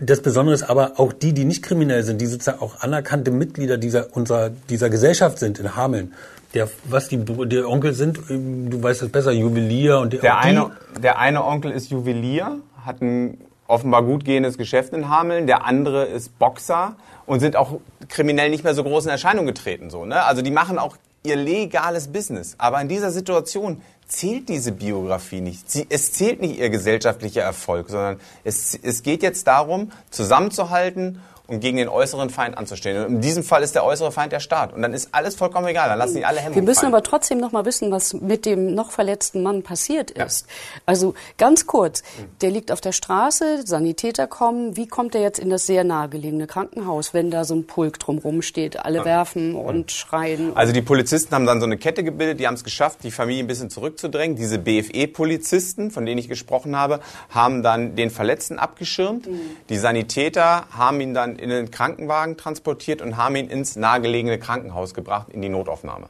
Das Besondere ist aber auch die, die nicht kriminell sind, die sozusagen auch anerkannte Mitglieder dieser, unserer, dieser Gesellschaft sind in Hameln. Der, was die, die Onkel sind, ähm, du weißt es besser, Juwelier und die, Der die, eine, der eine Onkel ist Juwelier, hat ein offenbar gut gehendes Geschäft in Hameln. Der andere ist Boxer und sind auch kriminell nicht mehr so groß in Erscheinung getreten. So, ne? Also die machen auch ihr legales Business. Aber in dieser Situation zählt diese Biografie nicht. Sie, es zählt nicht ihr gesellschaftlicher Erfolg, sondern es, es geht jetzt darum, zusammenzuhalten und gegen den äußeren Feind anzustehen. Und in diesem Fall ist der äußere Feind der Staat. Und dann ist alles vollkommen egal. Dann lassen die alle Hemmungen Wir müssen fallen. aber trotzdem noch mal wissen, was mit dem noch verletzten Mann passiert ist. Also ganz kurz, der liegt auf der Straße, Sanitäter kommen. Wie kommt er jetzt in das sehr nahegelegene Krankenhaus, wenn da so ein Pulk drumherum steht? Alle werfen und schreien. Also die Polizisten haben dann so eine Kette gebildet, die haben es geschafft, die Familie ein bisschen zurückzudrängen. Diese BFE-Polizisten, von denen ich gesprochen habe, haben dann den Verletzten abgeschirmt. Die Sanitäter haben ihn dann in den Krankenwagen transportiert und haben ihn ins nahegelegene Krankenhaus gebracht, in die Notaufnahme.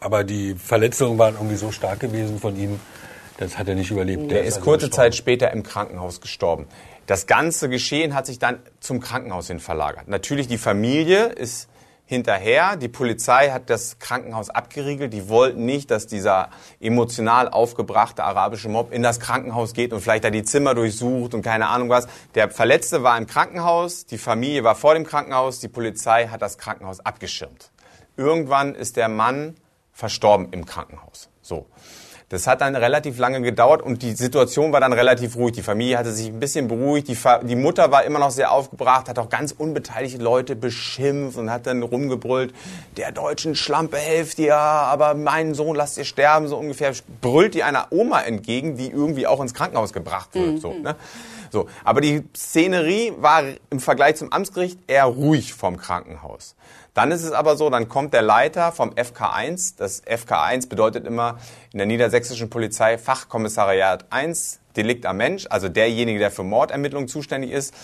Aber die Verletzungen waren irgendwie so stark gewesen von ihm, das hat er nicht überlebt. Der ist also kurze gestorben. Zeit später im Krankenhaus gestorben. Das ganze Geschehen hat sich dann zum Krankenhaus hin verlagert. Natürlich die Familie ist hinterher. Die Polizei hat das Krankenhaus abgeriegelt. Die wollten nicht, dass dieser emotional aufgebrachte arabische Mob in das Krankenhaus geht und vielleicht da die Zimmer durchsucht und keine Ahnung was. Der Verletzte war im Krankenhaus, die Familie war vor dem Krankenhaus, die Polizei hat das Krankenhaus abgeschirmt. Irgendwann ist der Mann verstorben im Krankenhaus. So. Das hat dann relativ lange gedauert und die Situation war dann relativ ruhig. Die Familie hatte sich ein bisschen beruhigt. Die, Fa die Mutter war immer noch sehr aufgebracht, hat auch ganz unbeteiligte Leute beschimpft und hat dann rumgebrüllt, der deutschen Schlampe helft ihr, aber meinen Sohn lasst ihr sterben, so ungefähr. Brüllt die einer Oma entgegen, die irgendwie auch ins Krankenhaus gebracht wird. So, ne? So. Aber die Szenerie war im Vergleich zum Amtsgericht eher ruhig vom Krankenhaus. Dann ist es aber so, dann kommt der Leiter vom FK1. Das FK1 bedeutet immer in der niedersächsischen Polizei Fachkommissariat 1, Delikt am Mensch, also derjenige, der für Mordermittlungen zuständig ist,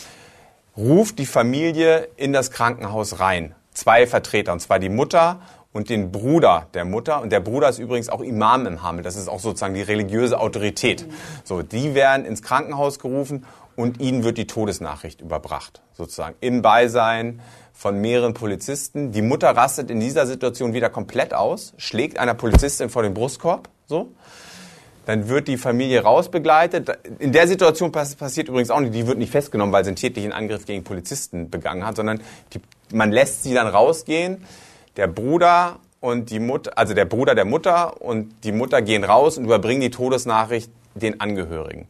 ruft die Familie in das Krankenhaus rein. Zwei Vertreter, und zwar die Mutter und den Bruder der Mutter. Und der Bruder ist übrigens auch Imam im Hamel. Das ist auch sozusagen die religiöse Autorität. So, die werden ins Krankenhaus gerufen und ihnen wird die Todesnachricht überbracht, sozusagen im Beisein von mehreren Polizisten. Die Mutter rastet in dieser Situation wieder komplett aus, schlägt einer Polizistin vor den Brustkorb, so. Dann wird die Familie rausbegleitet. In der Situation pass passiert übrigens auch nicht, die wird nicht festgenommen, weil sie einen tätlichen Angriff gegen Polizisten begangen hat, sondern die, man lässt sie dann rausgehen. Der Bruder und die Mutter, also der Bruder der Mutter und die Mutter gehen raus und überbringen die Todesnachricht den Angehörigen.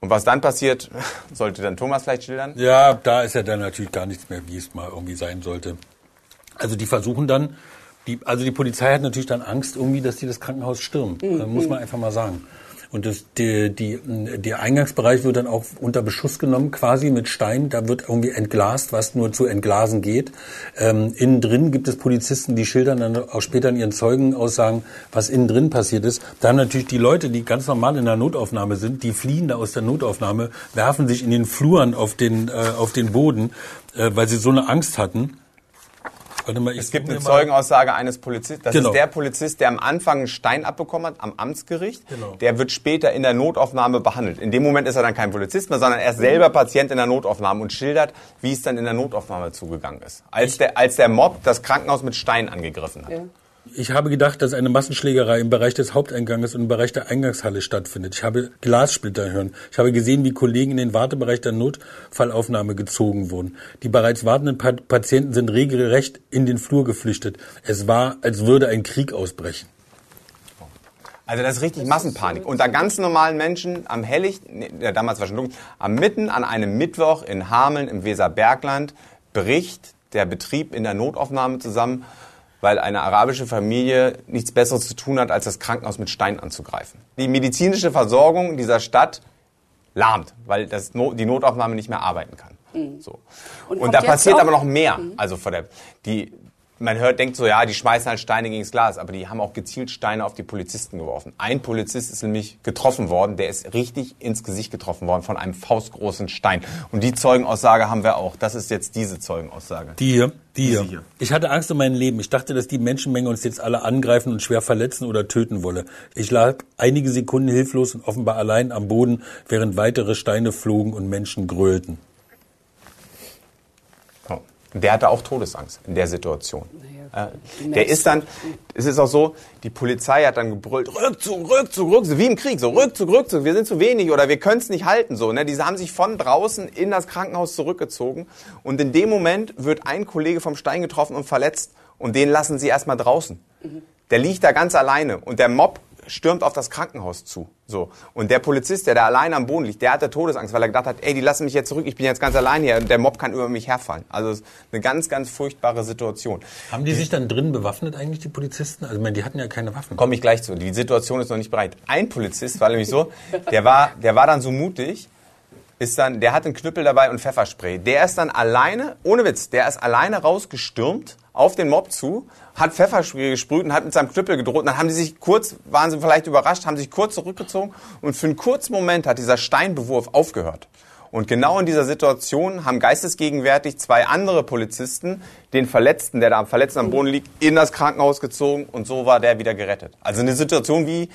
Und was dann passiert, sollte dann Thomas vielleicht schildern? Ja, da ist ja dann natürlich gar nichts mehr, wie es mal irgendwie sein sollte. Also die versuchen dann, die, also die Polizei hat natürlich dann Angst irgendwie, dass die das Krankenhaus stürmen. Äh, muss man einfach mal sagen. Und das, die, die, der Eingangsbereich wird dann auch unter Beschuss genommen, quasi mit Stein. Da wird irgendwie entglast, was nur zu entglasen geht. Ähm, innen drin gibt es Polizisten, die schildern dann auch später in ihren Zeugenaussagen, was innen drin passiert ist. Da haben natürlich die Leute, die ganz normal in der Notaufnahme sind, die fliehen da aus der Notaufnahme, werfen sich in den Fluren auf den, äh, auf den Boden, äh, weil sie so eine Angst hatten. Warte mal, ich Es gibt eine Zeugenaussage eines Polizisten. Das Genau. ist der Polizist, der am Anfang einen Stein abbekommen hat am Amtsgericht. Genau. Der wird später in der Notaufnahme behandelt. In dem Moment ist er dann kein Polizist mehr, sondern er ist selber Patient in der Notaufnahme und schildert, wie es dann in der Notaufnahme zugegangen ist. Als der, als der Mob das Krankenhaus mit Steinen angegriffen hat. Ich habe gedacht, dass eine Massenschlägerei im Bereich des Haupteinganges und im Bereich der Eingangshalle stattfindet. Ich habe Glassplitter hören. Ich habe gesehen, wie Kollegen in den Wartebereich der Notfallaufnahme gezogen wurden. Die bereits wartenden Pa- Patienten sind regelrecht in den Flur geflüchtet. Es war, als würde ein Krieg ausbrechen. Also das ist richtig Massenpanik. Unter ganz normalen Menschen am Hellicht, nee, damals war schon dunkel, am Mitten an einem Mittwoch in Hameln im Weserbergland bricht der Betrieb in der Notaufnahme zusammen, weil eine arabische Familie nichts Besseres zu tun hat, als das Krankenhaus mit Stein anzugreifen. Die medizinische Versorgung dieser Stadt lahmt, weil das No- die Notaufnahme nicht mehr arbeiten kann. So. Und Und, da passiert aber noch mehr. Also vor der, die, man hört, denkt so, ja, die schmeißen halt Steine gegen das Glas, aber die haben auch gezielt Steine auf die Polizisten geworfen. Ein Polizist ist nämlich getroffen worden, der ist richtig ins Gesicht getroffen worden von einem faustgroßen Stein. Und die Zeugenaussage haben wir auch. Das ist jetzt diese Zeugenaussage. Die hier, die hier. Ich hatte Angst um mein Leben. Ich dachte, dass die Menschenmenge uns jetzt alle angreifen und schwer verletzen oder töten wolle. Ich lag einige Sekunden hilflos und offenbar allein am Boden, während weitere Steine flogen und Menschen grölten. Der hatte auch Todesangst in der Situation. Naja, Äh, der ist dann, es ist auch so, die Polizei hat dann gebrüllt, Rückzug, Rückzug, Rückzug, wie im Krieg, so Rückzug, Rückzug, wir sind zu wenig oder wir können es nicht halten, so. Ne? Diese haben sich von draußen in das Krankenhaus zurückgezogen und in dem Moment wird ein Kollege vom Stein getroffen und verletzt und den lassen sie erstmal draußen. Der liegt da ganz alleine und der Mob stürmt auf das Krankenhaus zu. So. Und der Polizist, der da alleine am Boden liegt, der hatte Todesangst, weil er gedacht hat, ey, die lassen mich jetzt zurück, ich bin jetzt ganz allein hier und der Mob kann über mich herfallen. Also es ist eine ganz, ganz furchtbare Situation. Haben die sich dann drin bewaffnet eigentlich, die Polizisten? Also, ich meine, die hatten ja keine Waffen. Komme ich gleich zu. Die Situation ist noch nicht bereit. Ein Polizist war nämlich so, der war, der war dann so mutig, ist dann, der hat einen Knüppel dabei und Pfefferspray. Der ist dann alleine, ohne Witz, der ist alleine rausgestürmt auf den Mob zu, hat Pfefferspray gesprüht und hat mit seinem Knüppel gedroht. Und dann haben die sich kurz, waren sie vielleicht überrascht, haben sich kurz zurückgezogen und für einen kurzen Moment hat dieser Steinbewurf aufgehört. Und genau in dieser Situation haben geistesgegenwärtig zwei andere Polizisten den Verletzten, der da am Verletzten am Boden liegt, in das Krankenhaus gezogen und so war der wieder gerettet. Also eine Situation wie,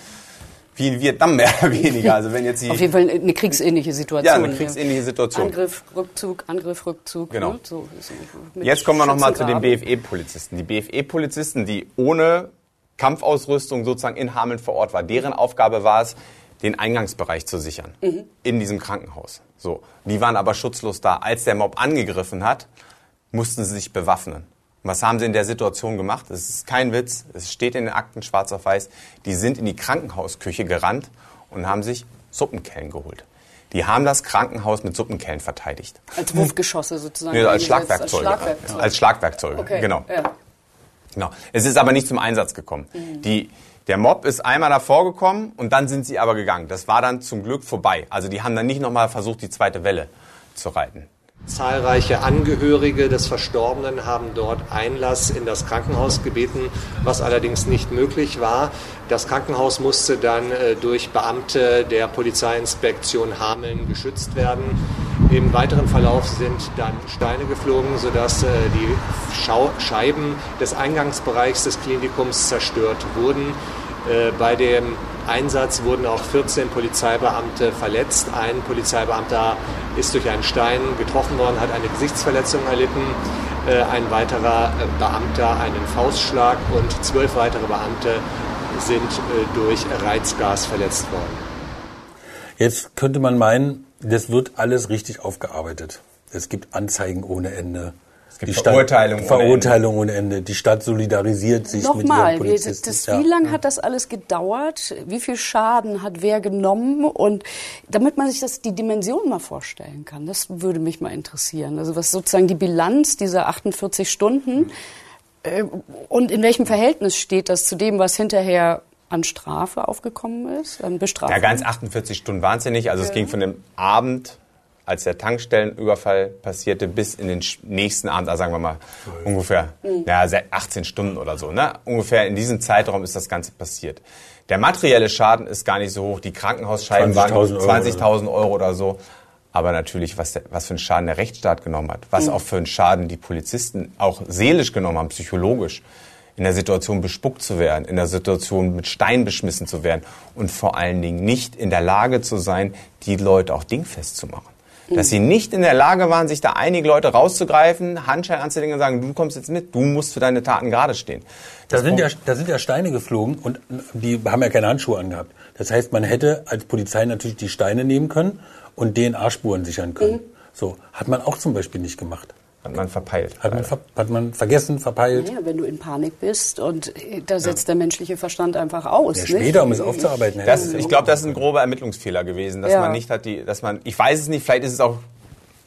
wie in Vietnam mehr oder weniger. Also wenn jetzt die, Auf jeden Fall eine kriegsähnliche Situation. Ja, eine kriegsähnliche Situation. Angriff, Rückzug, Angriff, Rückzug. Genau. Ne? So, Jetzt kommen wir nochmal zu den. BFE-Polizisten. Die BFE-Polizisten, die ohne Kampfausrüstung sozusagen in Hameln vor Ort war, deren Aufgabe war es, den Eingangsbereich zu sichern in diesem Krankenhaus. So, die waren aber schutzlos da. Als der Mob angegriffen hat, mussten sie sich bewaffnen. Was haben sie in der Situation gemacht? Es ist kein Witz, es steht in den Akten schwarz auf weiß. Die sind in die Krankenhausküche gerannt und haben sich Suppenkellen geholt. Die haben das Krankenhaus mit Suppenkellen verteidigt. Als Wurfgeschosse sozusagen. Nee, als Schlagwerkzeuge. Als Schlagwerkzeuge. Als Schlagwerkzeuge, okay. genau. Ja. Genau. Es ist aber nicht zum Einsatz gekommen. Die, der Mob ist einmal davor gekommen und dann sind sie aber gegangen. Das war dann zum Glück vorbei. Also die haben dann nicht nochmal versucht, die zweite Welle zu reiten. Zahlreiche Angehörige des Verstorbenen haben dort Einlass in das Krankenhaus gebeten, was allerdings nicht möglich war. Das Krankenhaus musste dann äh, durch Beamte der Polizeiinspektion Hameln geschützt werden. Im weiteren Verlauf sind dann Steine geflogen, sodass äh, die Scheiben des Eingangsbereichs des Klinikums zerstört wurden. Äh, Bei dem Einsatz wurden auch 14 Polizeibeamte verletzt. Ein Polizeibeamter ist durch einen Stein getroffen worden, hat eine Gesichtsverletzung erlitten. Äh, Ein weiterer äh, Beamter einen Faustschlag und zwölf weitere Beamte sind durch Reizgas verletzt worden. Jetzt könnte man meinen, das wird alles richtig aufgearbeitet. Es gibt Anzeigen ohne Ende. Es gibt Verurteilungen ohne Verurteilungen ohne Ende. Die Stadt solidarisiert sich mit ihren Nochmal, wie, Polizisten. das, Ja. wie lange hat das alles gedauert? Wie viel Schaden hat wer genommen? Und damit man sich das, die Dimension mal vorstellen kann, das würde mich mal interessieren. Also was sozusagen die Bilanz dieser 48 Stunden äh, und in welchem Verhältnis steht das zu dem, was hinterher an Strafe aufgekommen ist, an Bestrafung? Ja, ganz 48 Stunden waren es ja nicht. Also es ging von dem Abend, als der Tankstellenüberfall passierte, bis in den nächsten Abend, also sagen wir mal ungefähr ja, se- 18 Stunden oder so. Ne? Ungefähr in diesem Zeitraum ist das Ganze passiert. Der materielle Schaden ist gar nicht so hoch. Die Krankenhausscheiben waren 20.000 Euro 20.000 Euro oder so. Aber natürlich, was, der, was für einen Schaden der Rechtsstaat genommen hat, was auch für einen Schaden die Polizisten auch seelisch genommen haben, psychologisch, in der Situation bespuckt zu werden, in der Situation mit Stein beschmissen zu werden und vor allen Dingen nicht in der Lage zu sein, die Leute auch dingfest zu machen. Dass sie nicht in der Lage waren, sich da einige Leute rauszugreifen, Handschellen anzulegen und sagen, du kommst jetzt mit, du musst für deine Taten gerade stehen. Da sind, ja, da sind ja Steine geflogen und die haben ja keine Handschuhe angehabt. Das heißt, man hätte als Polizei natürlich die Steine nehmen können und DNA-Spuren sichern können. So, hat man auch zum Beispiel nicht gemacht. Hat man verpeilt. Hat man, ver hat man vergessen, verpeilt. Ja, wenn du in Panik bist und äh, da setzt der menschliche Verstand einfach aus. Ja, nicht? später, um es aufzuarbeiten. Das, hätte- ich glaube, das ist ein grober Ermittlungsfehler gewesen, dass Ja. man nicht hat die, dass man, ich weiß es nicht, vielleicht ist es auch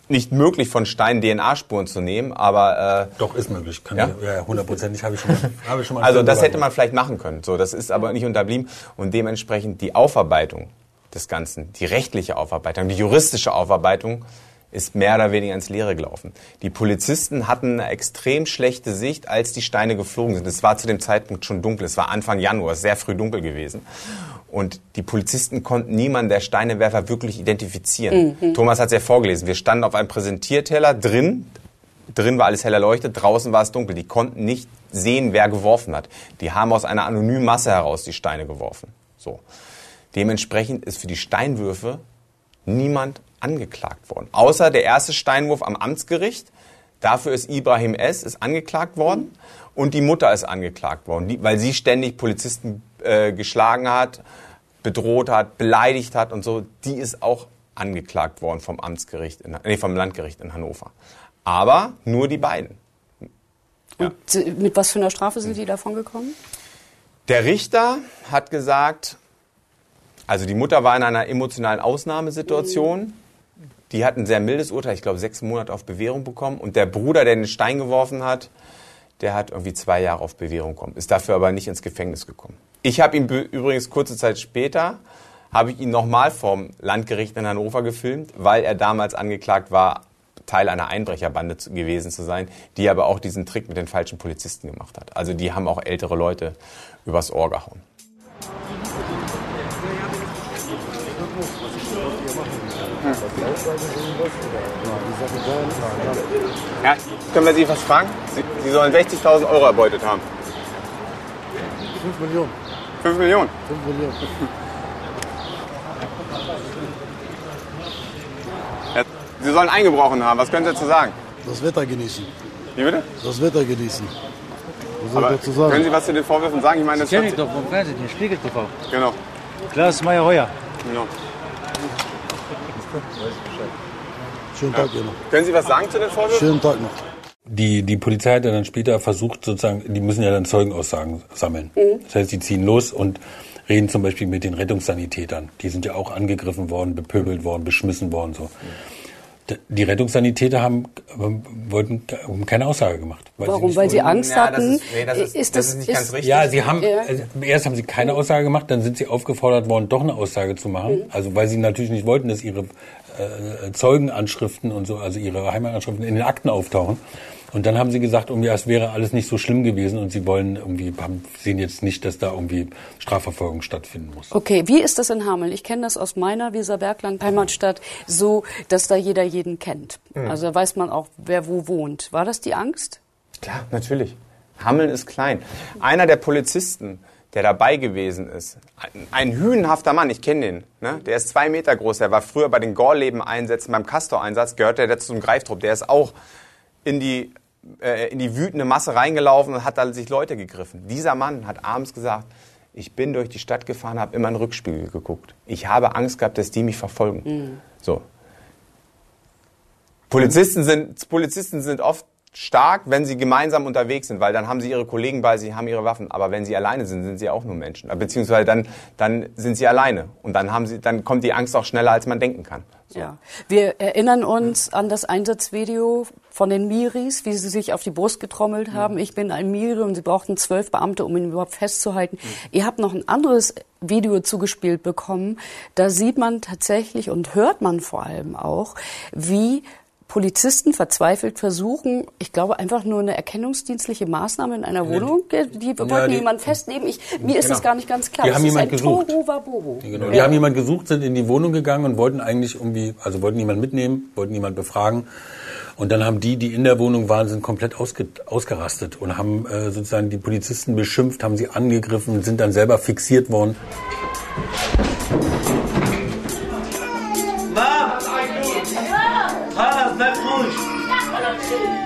nicht möglich, von Steinen DNA-Spuren zu nehmen, aber äh, Doch, ist möglich. Kann Ja? ja? ja, hundertprozentig habe ich schon mal, habe ich schon mal also das hätte man vielleicht machen können. So, das ist aber nicht unterblieben und dementsprechend die Aufarbeitung des Ganzen, die rechtliche Aufarbeitung, die juristische Aufarbeitung ist mehr oder weniger ins Leere gelaufen. Die Polizisten hatten eine extrem schlechte Sicht, als die Steine geflogen sind. Es war zu dem Zeitpunkt schon dunkel. Es war Anfang Januar, sehr früh dunkel gewesen. Und die Polizisten konnten niemanden der Steinewerfer wirklich identifizieren. Mhm. Thomas hat es ja vorgelesen. Wir standen auf einem Präsentierteller drin. Drin war alles hell erleuchtet, draußen war es dunkel. Die konnten nicht sehen, wer geworfen hat. Die haben aus einer anonymen Masse heraus die Steine geworfen. So. Dementsprechend ist für die Steinwürfe niemand angeklagt worden. Außer der erste Steinwurf am Amtsgericht. Dafür ist Ibrahim S. ist angeklagt worden und die Mutter ist angeklagt worden, weil sie ständig Polizisten äh, geschlagen hat, bedroht hat, beleidigt hat und so. Die ist auch angeklagt worden vom Amtsgericht, in, nee, vom Landgericht in Hannover. Aber nur die beiden. Ja. Und mit was für einer Strafe sind Sie davon gekommen? Der Richter hat gesagt, also die Mutter war in einer emotionalen Ausnahmesituation. Mhm. Die hat ein sehr mildes Urteil, ich glaube sechs Monate auf Bewährung bekommen. Und der Bruder, der den Stein geworfen hat, der hat irgendwie zwei Jahre auf Bewährung bekommen, ist dafür aber nicht ins Gefängnis gekommen. Ich habe ihn übrigens kurze Zeit später, habe ich ihn nochmal vom Landgericht in Hannover gefilmt, weil er damals angeklagt war, Teil einer Einbrecherbande gewesen zu sein, die aber auch diesen Trick mit den falschen Polizisten gemacht hat. Also die haben auch ältere Leute übers Ohr gehauen. Ja, können wir Sie was fragen? Sie, Sie sollen 60.000 Euro erbeutet haben. 5 Millionen. 5 Millionen? 5 Millionen. Ja, Sie sollen eingebrochen haben. Was können Sie dazu sagen? Das Wetter genießen. Wie bitte? Das Wetter genießen. Was soll ich dazu sagen? Können Sie was zu den Vorwürfen sagen? Ich meine, das kenne ich doch vom Fernsehen, den Spiegel TV. Genau. Klaas Meyer-Heuer. Genau. Schönen Tag, ja. noch. Können Sie was sagen zu den Vorwürfen? Schönen Tag noch. Die, die Polizei hat ja dann später versucht, sozusagen, die müssen ja dann Zeugenaussagen sammeln. Mhm. Das heißt, die ziehen los und reden zum Beispiel mit den Rettungssanitätern. Die sind ja auch angegriffen worden, bepöbelt worden, beschmissen worden. So. Die Rettungssanitäter haben, wollten haben keine Aussage gemacht. Weil Warum? Sie weil sie Angst ja, hatten? Das ist, nee, das ist, ist das, das ist nicht ist, ganz richtig. Ja, sie haben, ja. Also erst haben sie keine Aussage gemacht, dann sind sie aufgefordert worden, doch eine Aussage zu machen. Mhm. Also weil sie natürlich nicht wollten, dass ihre äh, Zeugenanschriften und so, also ihre Heimatanschriften in den Akten auftauchen. Und dann haben sie gesagt, irgendwie, es wäre alles nicht so schlimm gewesen und sie wollen irgendwie, haben, sehen jetzt nicht, dass da irgendwie Strafverfolgung stattfinden muss. Okay, wie ist das in Hameln? Ich kenne das aus meiner Weserbergland Heimatstadt so, dass da jeder jeden kennt. Mhm. Also da weiß man auch, wer wo wohnt. War das die Angst? Klar, natürlich. Hameln ist klein. Einer der Polizisten, der dabei gewesen ist, ein hünenhafter Mann, ich kenne den, ne? der ist zwei Meter groß, der war früher bei den Gorleben-Einsätzen, beim Castor-Einsatz, gehört der zum Greiftrupp, der ist auch in die äh, in die wütende Masse reingelaufen und hat da sich Leute gegriffen. Dieser Mann hat abends gesagt, ich bin durch die Stadt gefahren, habe immer in den Rückspiegel geguckt. Ich habe Angst gehabt, dass die mich verfolgen. Mhm. So. Polizisten sind, Polizisten sind oft stark, wenn sie gemeinsam unterwegs sind, weil dann haben sie ihre Kollegen bei sich, haben ihre Waffen. Aber wenn sie alleine sind, sind sie auch nur Menschen. Beziehungsweise dann, dann sind sie alleine. Und dann haben sie, dann kommt die Angst auch schneller, als man denken kann. So. Ja. Wir erinnern uns an das Einsatzvideo von den Miris, wie sie sich auf die Brust getrommelt haben. Ich bin ein Miri und sie brauchten zwölf Beamte, um ihn überhaupt festzuhalten. Mhm. Ihr habt noch ein anderes Video zugespielt bekommen. Da sieht man tatsächlich und hört man vor allem auch, wie Polizisten verzweifelt versuchen, ich glaube einfach nur eine erkennungsdienstliche Maßnahme in einer Wohnung, die wollten ja, die, jemanden festnehmen. Ich, mir ist genau. das gar nicht ganz klar. Die das haben jemanden gesucht. Tohu genau. Die haben jemanden gesucht, sind in die Wohnung gegangen und wollten eigentlich irgendwie, also wollten jemanden mitnehmen, wollten jemanden befragen. Und dann haben die, die in der Wohnung waren, sind komplett ausge, ausgerastet und haben äh, sozusagen die Polizisten beschimpft, haben sie angegriffen, sind dann selber fixiert worden.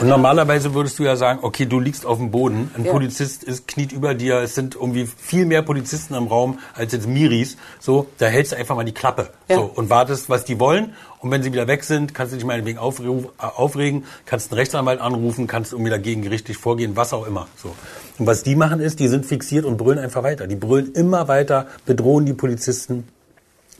Und normalerweise würdest du ja sagen, okay, du liegst auf dem Boden, ein ja. Polizist ist, kniet über dir, es sind irgendwie viel mehr Polizisten im Raum als jetzt Miris. So, da hältst du einfach mal die Klappe ja. so, und wartest, was die wollen. Und wenn sie wieder weg sind, kannst du dich meinetwegen aufregen, kannst einen Rechtsanwalt anrufen, kannst irgendwie dagegen gerichtlich vorgehen, was auch immer. So. Und was die machen ist, die sind fixiert und brüllen einfach weiter. Die brüllen immer weiter, bedrohen die Polizisten.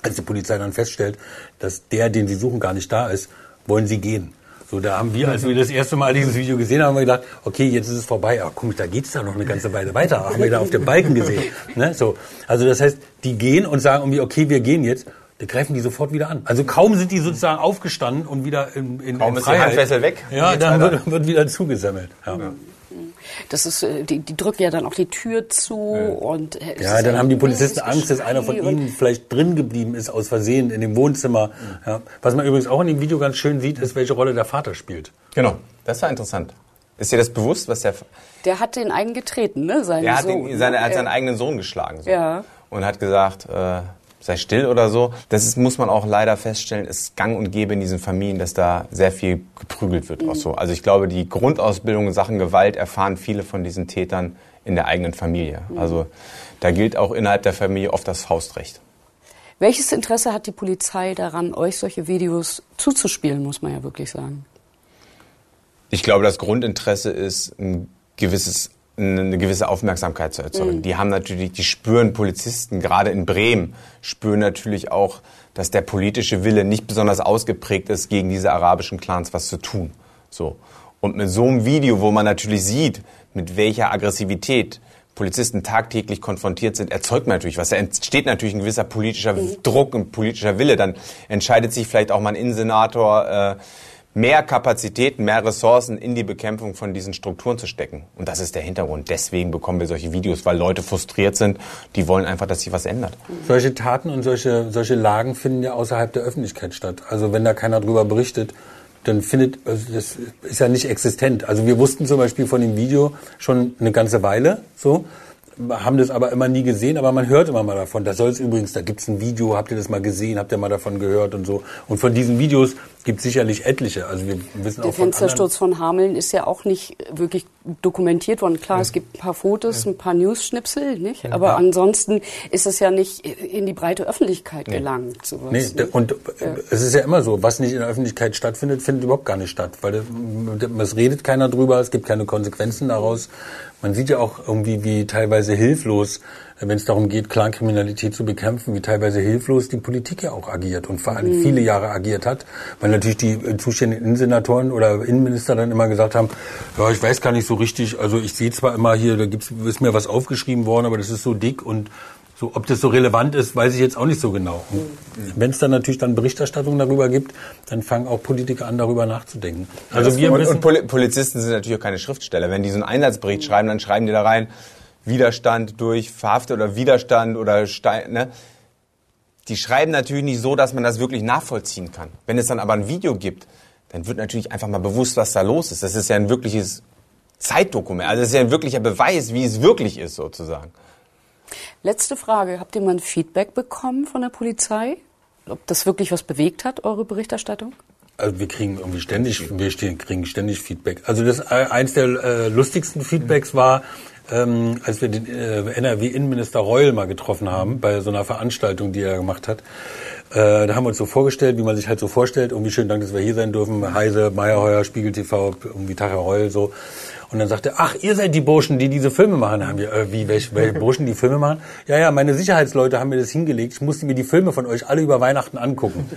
Als die Polizei dann feststellt, dass der, den sie suchen, gar nicht da ist, wollen sie gehen. So, da haben wir, als wir das erste Mal dieses Video gesehen haben, haben wir gedacht, okay, jetzt ist es vorbei. Ach, guck, da geht's da noch eine ganze Weile weiter. Haben wir da auf dem Balken gesehen. Ne? So, also das heißt, die gehen und sagen irgendwie, okay, wir gehen jetzt. Da greifen die sofort wieder an. Also kaum sind die sozusagen aufgestanden und wieder in, in, Kaum in ist die Freiheit. Handfessel weg, Ja, dann wird, wird wieder zugesammelt. Ja. Das ist, äh, die, die drücken ja dann auch die Tür zu und äh, Ja, dann ja haben die Polizisten Angst, dass einer von ihnen vielleicht drin geblieben ist aus Versehen in dem Wohnzimmer. Ja. Was man übrigens auch in dem Video ganz schön sieht, ist, welche Rolle der Vater spielt. Genau, das war interessant. Ist dir das bewusst, was der... Der hat den einen getreten, ne? Seinen Er hat, Sohn, den, seine, er hat ne? seinen eigenen Sohn geschlagen. So. Ja. Und hat gesagt, äh, sei still oder so. Das ist, muss man auch leider feststellen, ist gang und gäbe in diesen Familien, dass da sehr viel geprügelt wird. Auch so. Also ich glaube, die Grundausbildung in Sachen Gewalt erfahren viele von diesen Tätern in der eigenen Familie. Also da gilt auch innerhalb der Familie oft das Faustrecht. Welches Interesse hat die Polizei daran, euch solche Videos zuzuspielen, muss man ja wirklich sagen? Ich glaube, das Grundinteresse ist ein gewisses eine gewisse Aufmerksamkeit zu erzeugen. Mhm. Die haben natürlich, die spüren Polizisten, gerade in Bremen, spüren natürlich auch, dass der politische Wille nicht besonders ausgeprägt ist, gegen diese arabischen Clans was zu tun. So. Und mit so einem Video, wo man natürlich sieht, mit welcher Aggressivität Polizisten tagtäglich konfrontiert sind, erzeugt man natürlich was. Da entsteht natürlich ein gewisser politischer Druck und politischer Wille. Dann entscheidet sich vielleicht auch mal ein Innensenator, äh, mehr Kapazitäten, mehr Ressourcen in die Bekämpfung von diesen Strukturen zu stecken. Und das ist der Hintergrund. Deswegen bekommen wir solche Videos, weil Leute frustriert sind, die wollen einfach, dass sich was ändert. Solche Taten und solche, solche Lagen finden ja außerhalb der Öffentlichkeit statt. Also wenn da keiner drüber berichtet, dann findet, also das ist ja nicht existent. Also wir wussten zum Beispiel von dem Video schon eine ganze Weile, so, haben das aber immer nie gesehen, aber man hört immer mal davon. Da soll es übrigens, da gibt's ein Video, habt ihr das mal gesehen, habt ihr mal davon gehört und so. Und von diesen Videos gibt's sicherlich etliche. Also wir wissen Der auch von Fenstersturz von Hameln ist ja auch nicht wirklich dokumentiert worden. Klar, es gibt ein paar Fotos, ein paar News-Schnipsel, nicht? Aber Ja. ansonsten ist es ja nicht in die breite Öffentlichkeit gelangt. Sowas, Nee, ne? d- und äh, es ist ja immer so, was nicht in der Öffentlichkeit stattfindet, findet überhaupt gar nicht statt, weil es redet keiner drüber, es gibt keine Konsequenzen daraus. Man sieht ja auch irgendwie, wie teilweise hilflos, wenn es darum geht, Clankriminalität zu bekämpfen, wie teilweise hilflos die Politik ja auch agiert und vor allem Mhm. viele Jahre agiert hat, weil natürlich die äh, zuständigen Innensenatoren oder Innenminister dann immer gesagt haben, ja, ich weiß gar nicht so richtig, also ich sehe zwar immer hier, da gibt's, ist mir was aufgeschrieben worden, aber das ist so dick und so, ob das so relevant ist, weiß ich jetzt auch nicht so genau. Wenn es dann natürlich dann Berichterstattung darüber gibt, dann fangen auch Politiker an, darüber nachzudenken. Also wir und, und Poli Polizisten sind natürlich auch keine Schriftsteller. Wenn die so einen Einsatzbericht schreiben, dann schreiben die da rein, Widerstand durch Verhaftet oder Widerstand oder Stein, ne? Die schreiben natürlich nicht so, dass man das wirklich nachvollziehen kann. Wenn es dann aber ein Video gibt, dann wird natürlich einfach mal bewusst, was da los ist. Das ist ja ein wirkliches Zeitdokument. Also das ist ja ein wirklicher Beweis, wie es wirklich ist, sozusagen. Letzte Frage. Habt ihr mal ein Feedback bekommen von der Polizei? Ob das wirklich was bewegt hat, eure Berichterstattung? also wir kriegen irgendwie ständig, wir stehen, kriegen ständig Feedback. Also das äh, eins der äh, lustigsten Feedbacks war, ähm, als wir den äh, NRW-Innenminister Reul mal getroffen haben bei so einer Veranstaltung, die er gemacht hat. Äh, da haben wir uns so vorgestellt, wie man sich halt so vorstellt. Irgendwie schönen Dank, dass wir hier sein dürfen. Heise, Meyerheuer, Spiegel TV, irgendwie Tacher Reul so. Und dann sagte ach, ihr seid die Burschen, die diese Filme machen. Haben wir, äh, wie, welche, welche Burschen die Filme machen? Ja, ja, meine Sicherheitsleute haben mir das hingelegt. Ich musste mir die Filme von euch alle über Weihnachten angucken.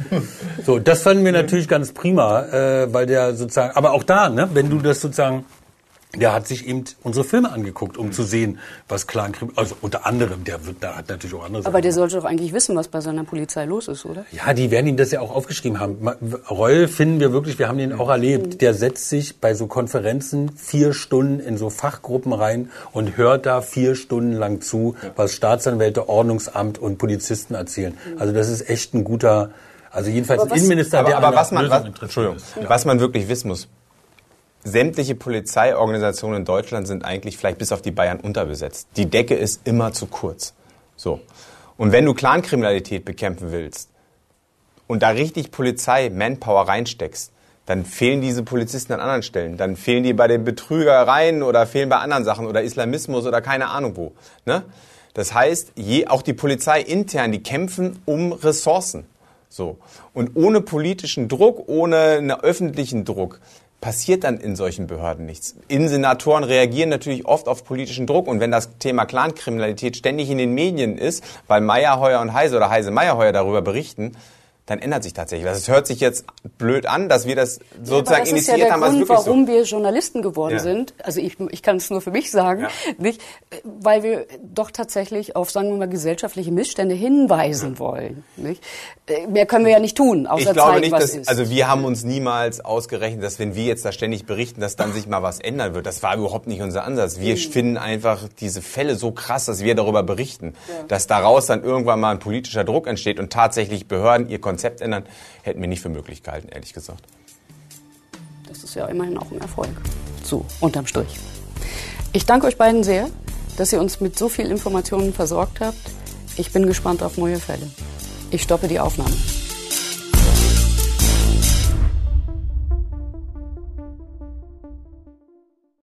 So, das fanden wir natürlich ganz prima, äh, weil der sozusagen, aber auch da, ne, wenn du das sozusagen, der hat sich eben unsere Filme angeguckt, um zu sehen, was Clan also unter anderem, der wird, da hat natürlich auch andere Aber der sollte doch eigentlich wissen, was bei seiner Polizei los ist, oder? ja, die werden ihm das ja auch aufgeschrieben haben. Reul finden wir wirklich, wir haben den auch erlebt. Der setzt sich bei so Konferenzen vier Stunden in so Fachgruppen rein und hört da vier Stunden lang zu, was Staatsanwälte, Ordnungsamt und Polizisten erzählen. Also das ist echt ein guter, also jedenfalls ein Innenminister, aber, der aber was man, was, Entschuldigung, ist. was man wirklich wissen muss, sämtliche Polizeiorganisationen in Deutschland sind eigentlich vielleicht bis auf die Bayern unterbesetzt. Die Decke ist immer zu kurz. So. Und wenn du Clankriminalität bekämpfen willst und da richtig Polizei, Manpower reinsteckst, dann fehlen diese Polizisten an anderen Stellen. Dann fehlen die bei den Betrügereien oder fehlen bei anderen Sachen oder Islamismus oder keine Ahnung wo. Ne? Das heißt, je, auch die Polizei intern, die kämpfen um Ressourcen. So. Und ohne politischen Druck, ohne einen öffentlichen Druck, passiert dann in solchen Behörden nichts. Innensenatoren reagieren natürlich oft auf politischen Druck und wenn das Thema Clankriminalität ständig in den Medien ist, weil Meyerheuer und Heise oder Heise Meyerheuer darüber berichten, dann ändert sich tatsächlich was. Es hört sich jetzt blöd an, dass wir das sozusagen das ist initiiert ja der haben, Grund, wirklich so. warum wir Journalisten geworden Ja. sind. Also ich, ich kann es nur für mich sagen, nicht? weil wir doch tatsächlich auf, sagen wir mal, gesellschaftliche Missstände hinweisen wollen. Nicht? Mehr können wir ja nicht tun, außer ich glaube zeigen, nicht, was dass, ist. also wir haben uns niemals ausgerechnet, dass wenn wir jetzt da ständig berichten, dass dann sich mal was ändern wird. Das war überhaupt nicht unser Ansatz. Wir finden einfach diese Fälle so krass, dass wir darüber berichten, dass daraus dann irgendwann mal ein politischer Druck entsteht und tatsächlich Behörden ihr Konzept ändern, hätten wir nicht für möglich gehalten, ehrlich gesagt. Das ist ja immerhin auch ein Erfolg. So, unterm Strich. Ich danke euch beiden sehr, dass ihr uns mit so viel Informationen versorgt habt. Ich bin gespannt auf neue Fälle. Ich stoppe die Aufnahme.